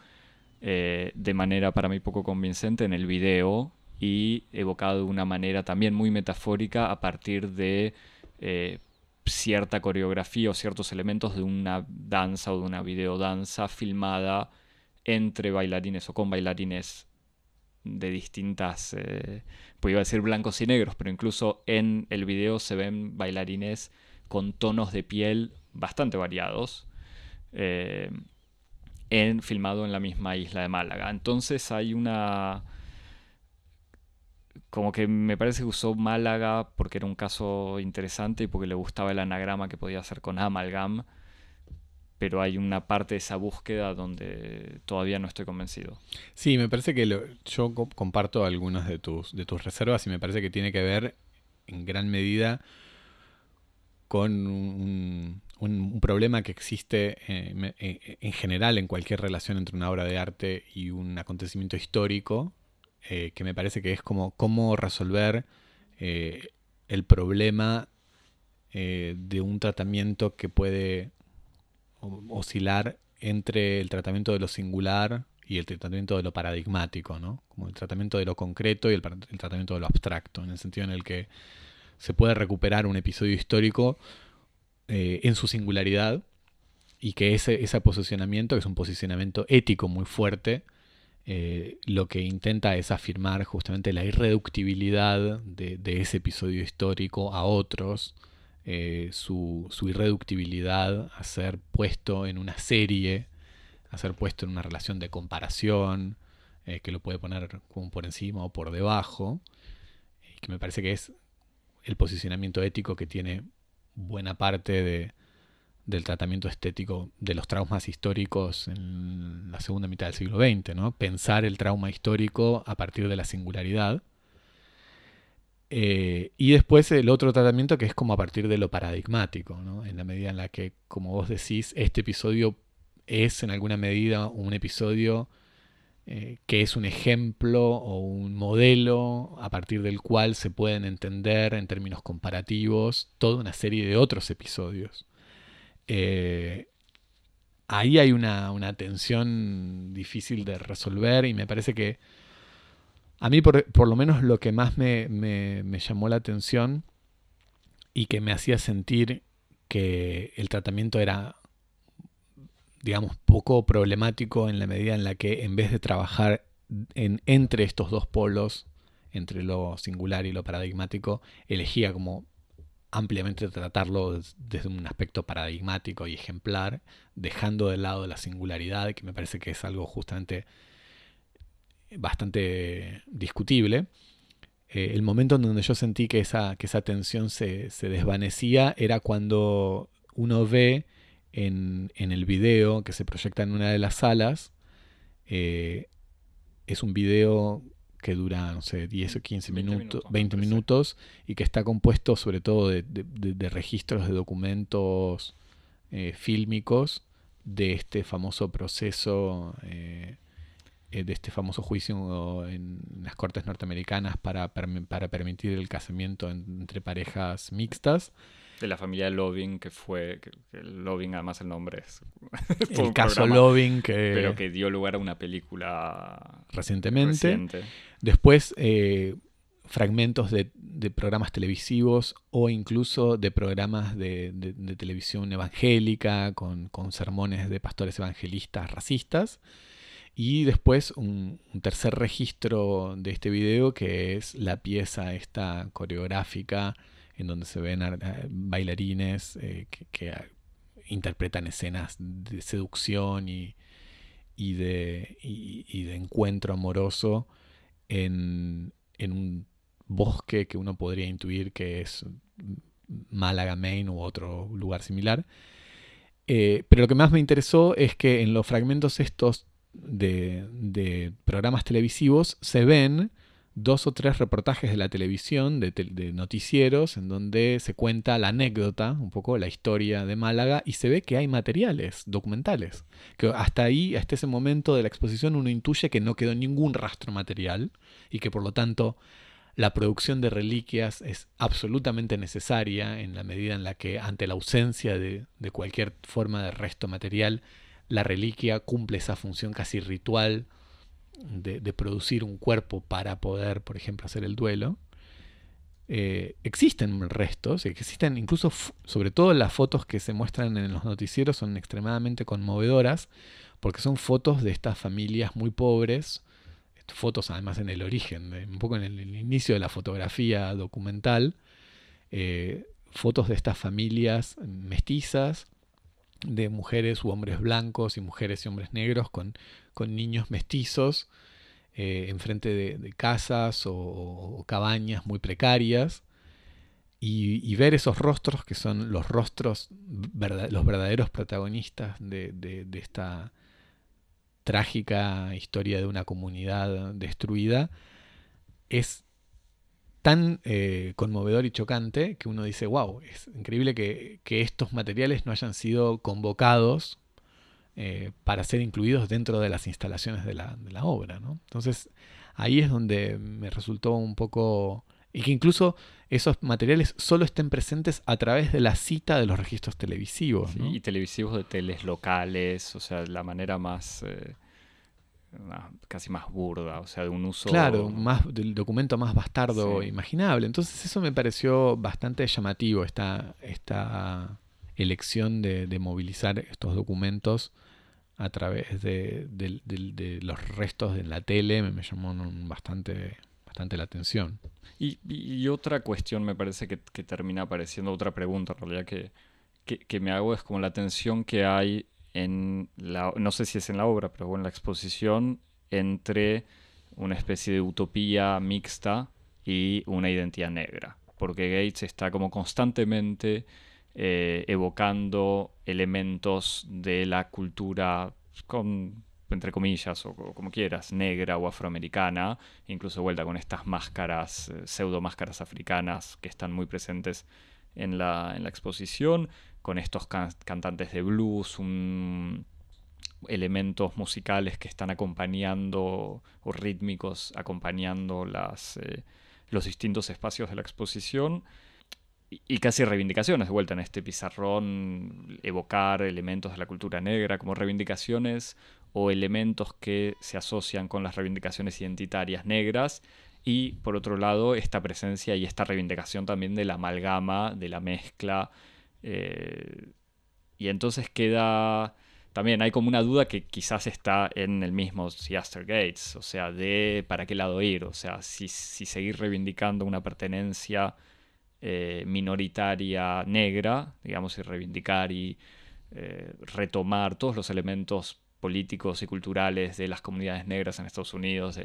eh, de manera para mí poco convincente en el video y evocado de una manera también muy metafórica a partir de eh, cierta coreografía o ciertos elementos de una danza o de una videodanza filmada entre bailarines o con bailarines de distintas, eh, pues a decir blancos y negros, pero incluso en el video se ven bailarines con tonos de piel bastante variados, eh, en, filmado en la misma isla de Málaga. Entonces hay una como que me parece que usó Málaga porque era un caso interesante y porque le gustaba el anagrama que podía hacer con amalgam, pero hay una parte de esa búsqueda donde todavía no estoy convencido. Sí, me parece que yo co- comparto algunas de tus, de tus reservas y me parece que tiene que ver en gran medida con un, un- problema que existe eh, eh, en general en cualquier relación entre una obra de arte y un acontecimiento histórico, eh, que me parece que es como cómo resolver el problema de un tratamiento que puede oscilar entre el tratamiento de lo singular y el tratamiento de lo paradigmático, ¿no? Como el tratamiento de lo concreto y el tratamiento de lo abstracto, en el sentido en el que se puede recuperar un episodio histórico eh, en su singularidad y que ese, ese posicionamiento, que es un posicionamiento ético muy fuerte, eh, lo que intenta es afirmar justamente la irreductibilidad de, de ese episodio histórico a otros, eh, su, su irreductibilidad a ser puesto en una serie, a ser puesto en una relación de comparación, que lo puede poner como por encima o por debajo, y que me parece que es el posicionamiento ético que tiene buena parte de, del tratamiento estético de los traumas históricos en la segunda mitad del siglo XX, ¿no? Pensar el trauma histórico a partir de la singularidad. Eh, y después el otro tratamiento que es como a partir de lo paradigmático, ¿no? en la medida en la que, como vos decís, este episodio es en alguna medida un episodio eh, que es un ejemplo o un modelo a partir del cual se pueden entender en términos comparativos toda una serie de otros episodios. Eh, ahí hay una, tensión difícil de resolver y me parece que a mí por, lo menos lo que más me, me llamó la atención y que me hacía sentir que el tratamiento era digamos, poco problemático en la medida en la que en vez de trabajar en, entre estos dos polos, entre lo singular y lo paradigmático, elegía como ampliamente tratarlo desde un aspecto paradigmático y ejemplar, dejando de lado la singularidad, que me parece que es algo justamente bastante discutible. Eh, el momento en donde yo sentí que esa, que esa tensión se, se desvanecía era cuando uno ve en, el video que se proyecta en una de las salas. Eh, es un video que dura, no sé, 10 o 15 minutos, 20 minutos, y que está compuesto sobre todo de, registros de documentos eh, fílmicos de este famoso proceso, eh, de este famoso juicio en las cortes norteamericanas para, para permitir el casamiento entre parejas mixtas de la familia Loving, que fue. Que, Loving, además, el nombre es. el caso Loving, que. Pero que dio lugar a una película. Recientemente. Después, eh, fragmentos de, programas televisivos o incluso de programas de, televisión evangélica con, sermones de pastores evangelistas racistas. Y después un, un, tercer registro de este video que es la pieza esta coreográfica en donde se ven bailarines eh, que, interpretan escenas de seducción y, de, de, encuentro amoroso en, un bosque que uno podría intuir que es Málaga, Maine u otro lugar similar. Eh, pero lo que más me interesó es que en los fragmentos estos de, de programas televisivos se ven dos o tres reportajes de la televisión, de, noticieros, en donde se cuenta la anécdota, un poco la historia de Málaga, y se ve que hay materiales documentales. Que hasta ahí, hasta ese momento de la exposición, uno intuye que no quedó ningún rastro material y que por lo tanto la producción de reliquias es absolutamente necesaria en la medida en la que ante la ausencia de, de cualquier forma de resto material, la reliquia cumple esa función casi ritual de, producir un cuerpo para poder, por ejemplo, hacer el duelo. Eh, existen restos, existen incluso, sobre todo las fotos que se muestran en los noticieros son extremadamente conmovedoras, porque son fotos de estas familias muy pobres, fotos además en el origen, un poco en el, inicio de la fotografía documental, eh, fotos de estas familias mestizas, de mujeres u hombres blancos y mujeres y hombres negros con, con niños mestizos eh, enfrente de, casas o, cabañas muy precarias y, ver esos rostros que son los rostros, los verdaderos protagonistas de, esta trágica historia de una comunidad destruida, es tan eh, conmovedor y chocante que uno dice, wow, es increíble que, estos materiales no hayan sido convocados eh, para ser incluidos dentro de las instalaciones de la, obra. Entonces ahí es donde me resultó un poco... Y que incluso esos materiales solo estén presentes a través de la cita de los registros televisivos. y televisivos de teles locales, o sea, la manera más... Eh, casi más burda, o sea, de un uso... Claro, más, del documento más bastardo imaginable. Entonces eso me pareció bastante llamativo, esta, esta elección de, movilizar estos documentos a través de, los restos de la tele, me, llamó bastante, bastante la atención. Y, otra cuestión me parece que, termina apareciendo, otra pregunta en realidad que, que me hago es como la tensión que hay en la, no sé si es en la obra, pero en la exposición, entre una especie de utopía mixta y una identidad negra. Porque Gates está como constantemente eh, evocando elementos de la cultura con entre comillas, o, como quieras, negra o afroamericana, incluso vuelta con estas máscaras, eh, pseudo máscaras africanas que están muy presentes en la, en la exposición, con estos cantantes de blues, elementos musicales que están acompañando, o rítmicos, acompañando las, eh, los distintos espacios de la exposición y casi reivindicaciones de vuelta en este pizarrón, evocar elementos de la cultura negra como reivindicaciones o elementos que se asocian con las reivindicaciones identitarias negras y por otro lado esta presencia y esta reivindicación también de la amalgama, de la mezcla eh, y entonces queda también hay como una duda que quizás está en el mismo Siaster Gates, o sea, de para qué lado ir, o sea, si, si seguir reivindicando una pertenencia eh, minoritaria negra, digamos, y reivindicar y eh, retomar todos los elementos políticos y culturales de las comunidades negras en Estados Unidos,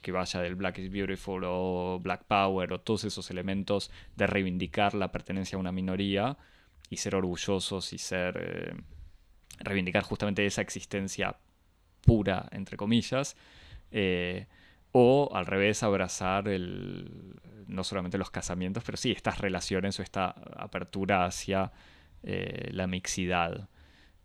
que vaya del Black is Beautiful o Black Power o todos esos elementos de reivindicar la pertenencia a una minoría y ser orgullosos y ser eh, reivindicar justamente esa existencia pura, entre comillas, o al revés abrazar el, no solamente los casamientos, pero sí estas relaciones o esta apertura hacia eh, la mixidad,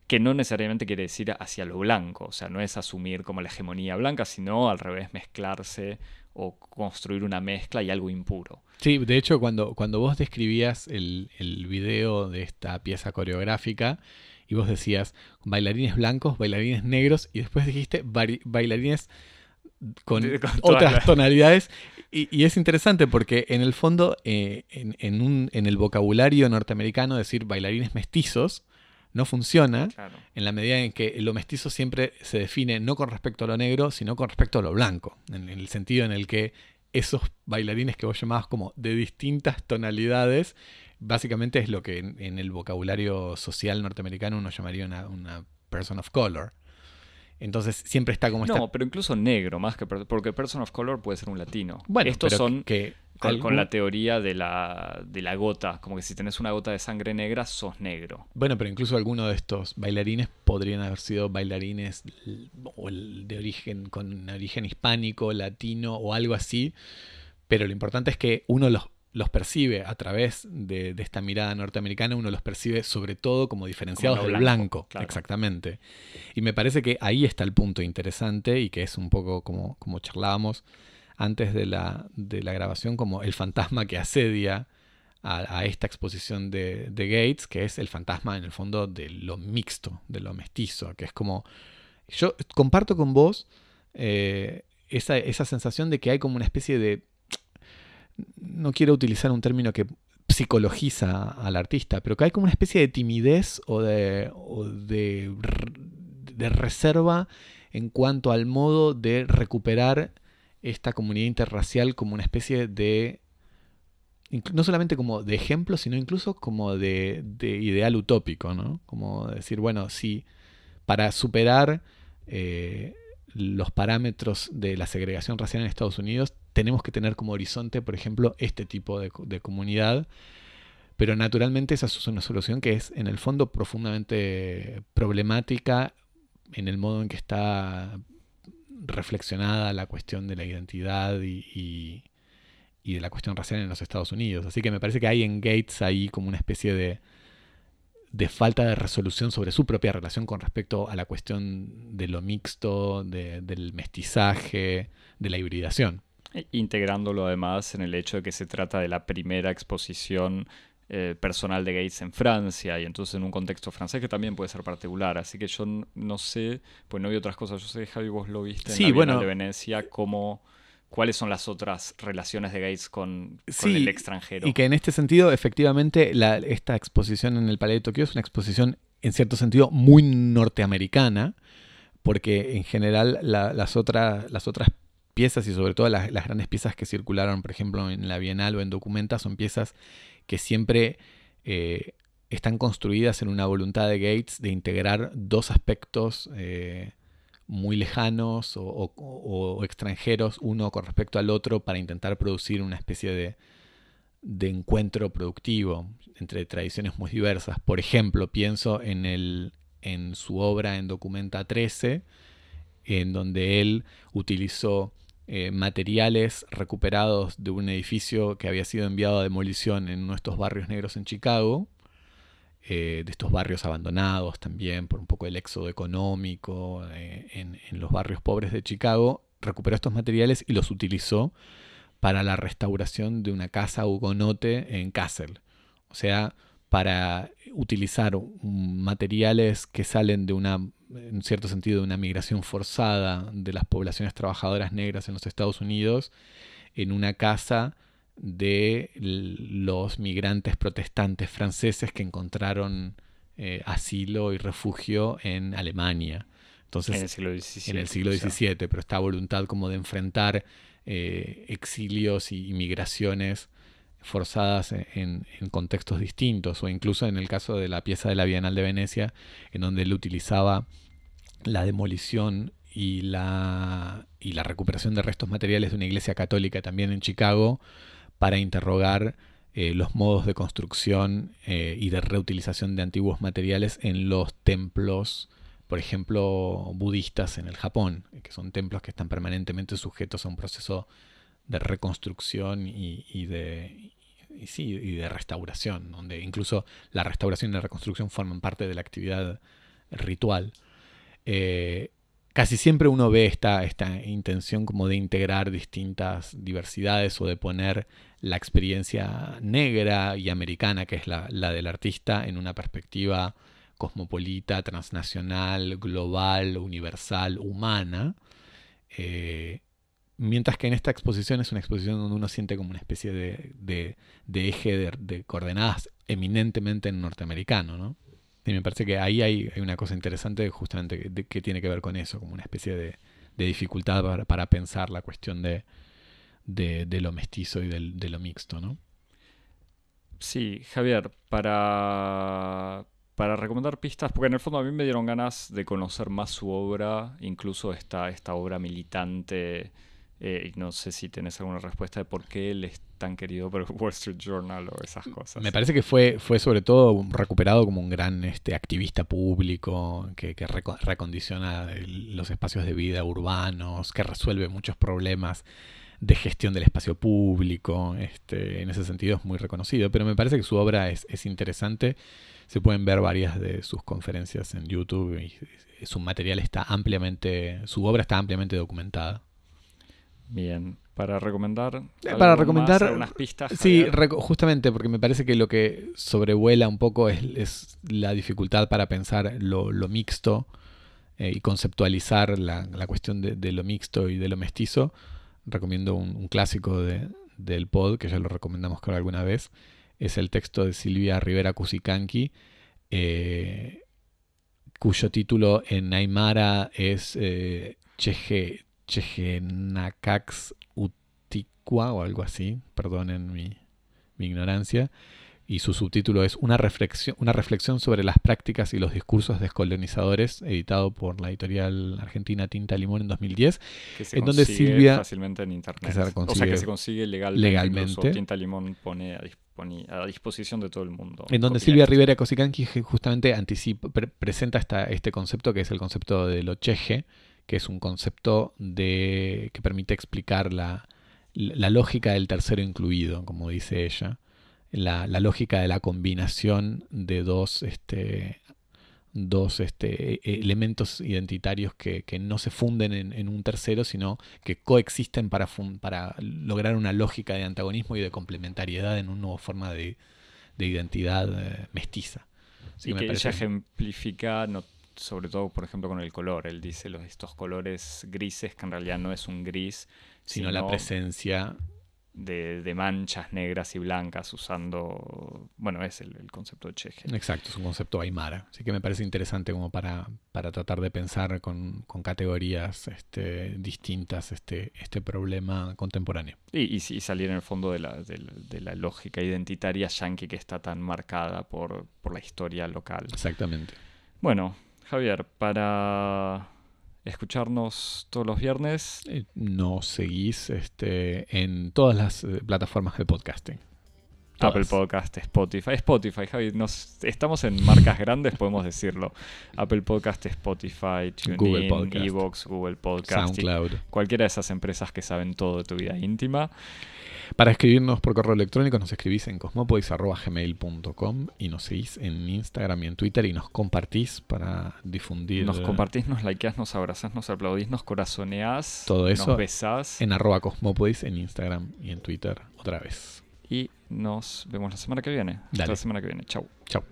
que no necesariamente quiere decir hacia lo blanco, o sea, no es asumir como la hegemonía blanca, sino al revés mezclarse o construir una mezcla y algo impuro. Sí, de hecho, cuando, cuando vos describías el, el video de esta pieza coreográfica, y vos decías bailarines blancos, bailarines negros, y después dijiste bailarines con, otras tonalidades. Y, es interesante porque en el fondo, eh, en, un, en, el vocabulario norteamericano, decir bailarines mestizos no funciona en la medida en que lo mestizo siempre se define no con respecto a lo negro, sino con respecto a lo blanco. En, el sentido en el que esos bailarines que vos llamabas como de distintas tonalidades, básicamente es lo que en, el vocabulario social norteamericano uno llamaría una, una person of color. Entonces siempre está como No, pero incluso negro, más que porque person of color puede ser un latino. Bueno, estos son que con, la teoría de la, de la gota, como que si tenés una gota de sangre negra, sos negro. Bueno, pero incluso algunos de estos bailarines podrían haber sido bailarines de origen, con origen hispánico, latino o algo así. Pero lo importante es que uno los los percibe a través de, esta mirada norteamericana, uno los percibe sobre todo como diferenciados del blanco. Exactamente. Y me parece que ahí está el punto interesante y que es un poco como, como charlábamos antes de la, de la grabación, como el fantasma que asedia a, esta exposición de, Gates, que es el fantasma en el fondo de lo mixto, de lo mestizo, que es como... Yo comparto con vos eh, esa, esa sensación de que hay como una especie de no quiero utilizar un término que psicologiza al artista, pero que hay como una especie de timidez o de, de, reserva en cuanto al modo de recuperar esta comunidad interracial como una especie de, no solamente como de ejemplo, sino incluso como de, ideal utópico, ¿no? Como decir, bueno, si para superar eh, los parámetros de la segregación racial en Estados Unidos tenemos que tener como horizonte, por ejemplo, este tipo de, comunidad. Pero naturalmente esa es una solución que es en el fondo profundamente problemática en el modo en que está reflexionada la cuestión de la identidad y, de la cuestión racial en los Estados Unidos. Así que me parece que hay en Gates ahí como una especie de, de falta de resolución sobre su propia relación con respecto a la cuestión de lo mixto, del mestizaje, de la hibridación. E integrándolo además en el hecho de que se trata de la primera exposición eh, personal de Gates en Francia y entonces en un contexto francés que también puede ser particular. Así que yo no sé, pues no vi otras cosas. Yo sé, Javi, vos lo viste en la bueno, de Venecia, cómo, cuáles son las otras relaciones de Gates con, el extranjero. Y que en este sentido, efectivamente, esta exposición en el Palais de Tokio es una exposición en cierto sentido muy norteamericana, porque en general las, otras las otras piezas y sobre todo las, grandes piezas que circularon, por ejemplo, en la Bienal o en Documenta, son piezas que siempre eh, están construidas en una voluntad de Gates de integrar dos aspectos eh, muy lejanos o, extranjeros, uno con respecto al otro, para intentar producir una especie de, de encuentro productivo entre tradiciones muy diversas. Por ejemplo, pienso en, el, en su obra en Documenta 13, en donde él utilizó eh, materiales recuperados de un edificio que había sido enviado a demolición en uno de estos barrios negros en Chicago, eh, de estos barrios abandonados también por un poco el éxodo económico eh, en, en, los barrios pobres de Chicago, recuperó estos materiales y los utilizó para la restauración de una casa hugonote en Kassel. O sea, para utilizar materiales que salen de una en cierto sentido, de una migración forzada de las poblaciones trabajadoras negras en los Estados Unidos en una casa de los migrantes protestantes franceses que encontraron eh, asilo y refugio en Alemania. Entonces, en el siglo XVII. En el siglo XVII, pero esta voluntad como de enfrentar eh, exilios y migraciones forzadas en, contextos distintos, o incluso en el caso de la pieza de la Bienal de Venecia, en donde él utilizaba la demolición y la, y la recuperación de restos materiales de una iglesia católica también en Chicago para interrogar eh, los modos de construcción eh, y de reutilización de antiguos materiales en los templos, por ejemplo, budistas en el Japón, que son templos que están permanentemente sujetos a un proceso de reconstrucción y, de, y, de restauración, donde incluso la restauración y la reconstrucción forman parte de la actividad ritual. Eh, casi siempre uno ve esta, esta intención como de integrar distintas diversidades o de poner la experiencia negra y americana, que es la, del artista, en una perspectiva cosmopolita, transnacional, global, universal, humana. Eh, Mientras que en esta exposición es una exposición donde uno siente como una especie de, eje de, coordenadas eminentemente en norteamericano, ¿no? Y me parece que ahí hay, una cosa interesante justamente que, tiene que ver con eso, como una especie de, dificultad para, pensar la cuestión de, lo mestizo y de lo mixto, ¿no? Sí, Javier, para, para recomendar pistas, porque en el fondo a mí me dieron ganas de conocer más su obra, incluso esta, esta obra militante eh, no sé si tienes alguna respuesta de por qué él es tan querido por el Wall Street Journal o esas cosas. Me parece que fue, fue sobre todo recuperado como un gran este, activista público que, recondiciona los espacios de vida urbanos, que resuelve muchos problemas de gestión del espacio público. Este, en ese sentido es muy reconocido, pero me parece que su obra es, es interesante. Se pueden ver varias de sus conferencias en YouTube y su material está ampliamente, su obra está ampliamente documentada. Bien, para recomendar. Eh, para recomendar. unas pistas. Sí, justamente porque me parece que lo que sobrevuela un poco es, la dificultad para pensar lo, mixto eh, y conceptualizar la, cuestión de, lo mixto y de lo mestizo. Recomiendo un, clásico de, del pod, que ya lo recomendamos creo alguna vez. Es el texto de Silvia Rivera Cusicanqui, eh, cuyo título en Aymara es Cheje Chegenacax Uticua o algo así, perdonen mi, ignorancia, y su subtítulo es una reflexión, una reflexión sobre las prácticas y los discursos descolonizadores, editado por la editorial argentina Tinta Limón en 2010, que se en donde Silvia fácilmente en internet, o sea que se consigue legalmente, Tinta Limón pone a, disposición de todo el mundo. En donde Silvia Rivera Cosicanqui justamente anticipa, presenta esta, este concepto que es el concepto de lo cheje, que es un concepto de, que permite explicar la, lógica del tercero incluido, como dice ella, la, lógica de la combinación de dos, este, dos este, e, elementos identitarios que, no se funden en, un tercero, sino que coexisten para, para lograr una lógica de antagonismo y de complementariedad en una nueva forma de, identidad eh, mestiza. y que ella ejemplifica sobre todo, por ejemplo, con el color. Él dice los, estos colores grises, que en realidad no es un gris, sino, la presencia de, manchas negras y blancas usando, bueno, es el, concepto de Cheje. Exacto, es un concepto aymara. Así que me parece interesante como para, para tratar de pensar con, categorías este, distintas este, este problema contemporáneo. Y, y, salir en el fondo de la, de, la lógica identitaria yankee que está tan marcada por, por la historia local. Exactamente. Bueno, Javier, para escucharnos todos los viernes. Nos seguís este, en todas las eh, plataformas de podcasting. Apple Podcast, Spotify. Spotify, Javi, nos, estamos en marcas grandes, podemos decirlo. Apple Podcast, Spotify, TuneIn, Google Podcast. Evox, Google Podcast. SoundCloud. Cualquiera de esas empresas que saben todo de tu vida íntima. Para escribirnos por correo electrónico nos escribís en cosmopolis.gmail.com y nos seguís en Instagram y en Twitter y nos compartís para difundir Nos compartís, nos likeás, nos abrazás, nos aplaudís, nos corazoneás. Todo eso Nos besás. en arroba cosmopolis en Instagram y en Twitter otra vez. Y nos vemos la semana que viene. Hasta la semana que viene. Chau. Chao.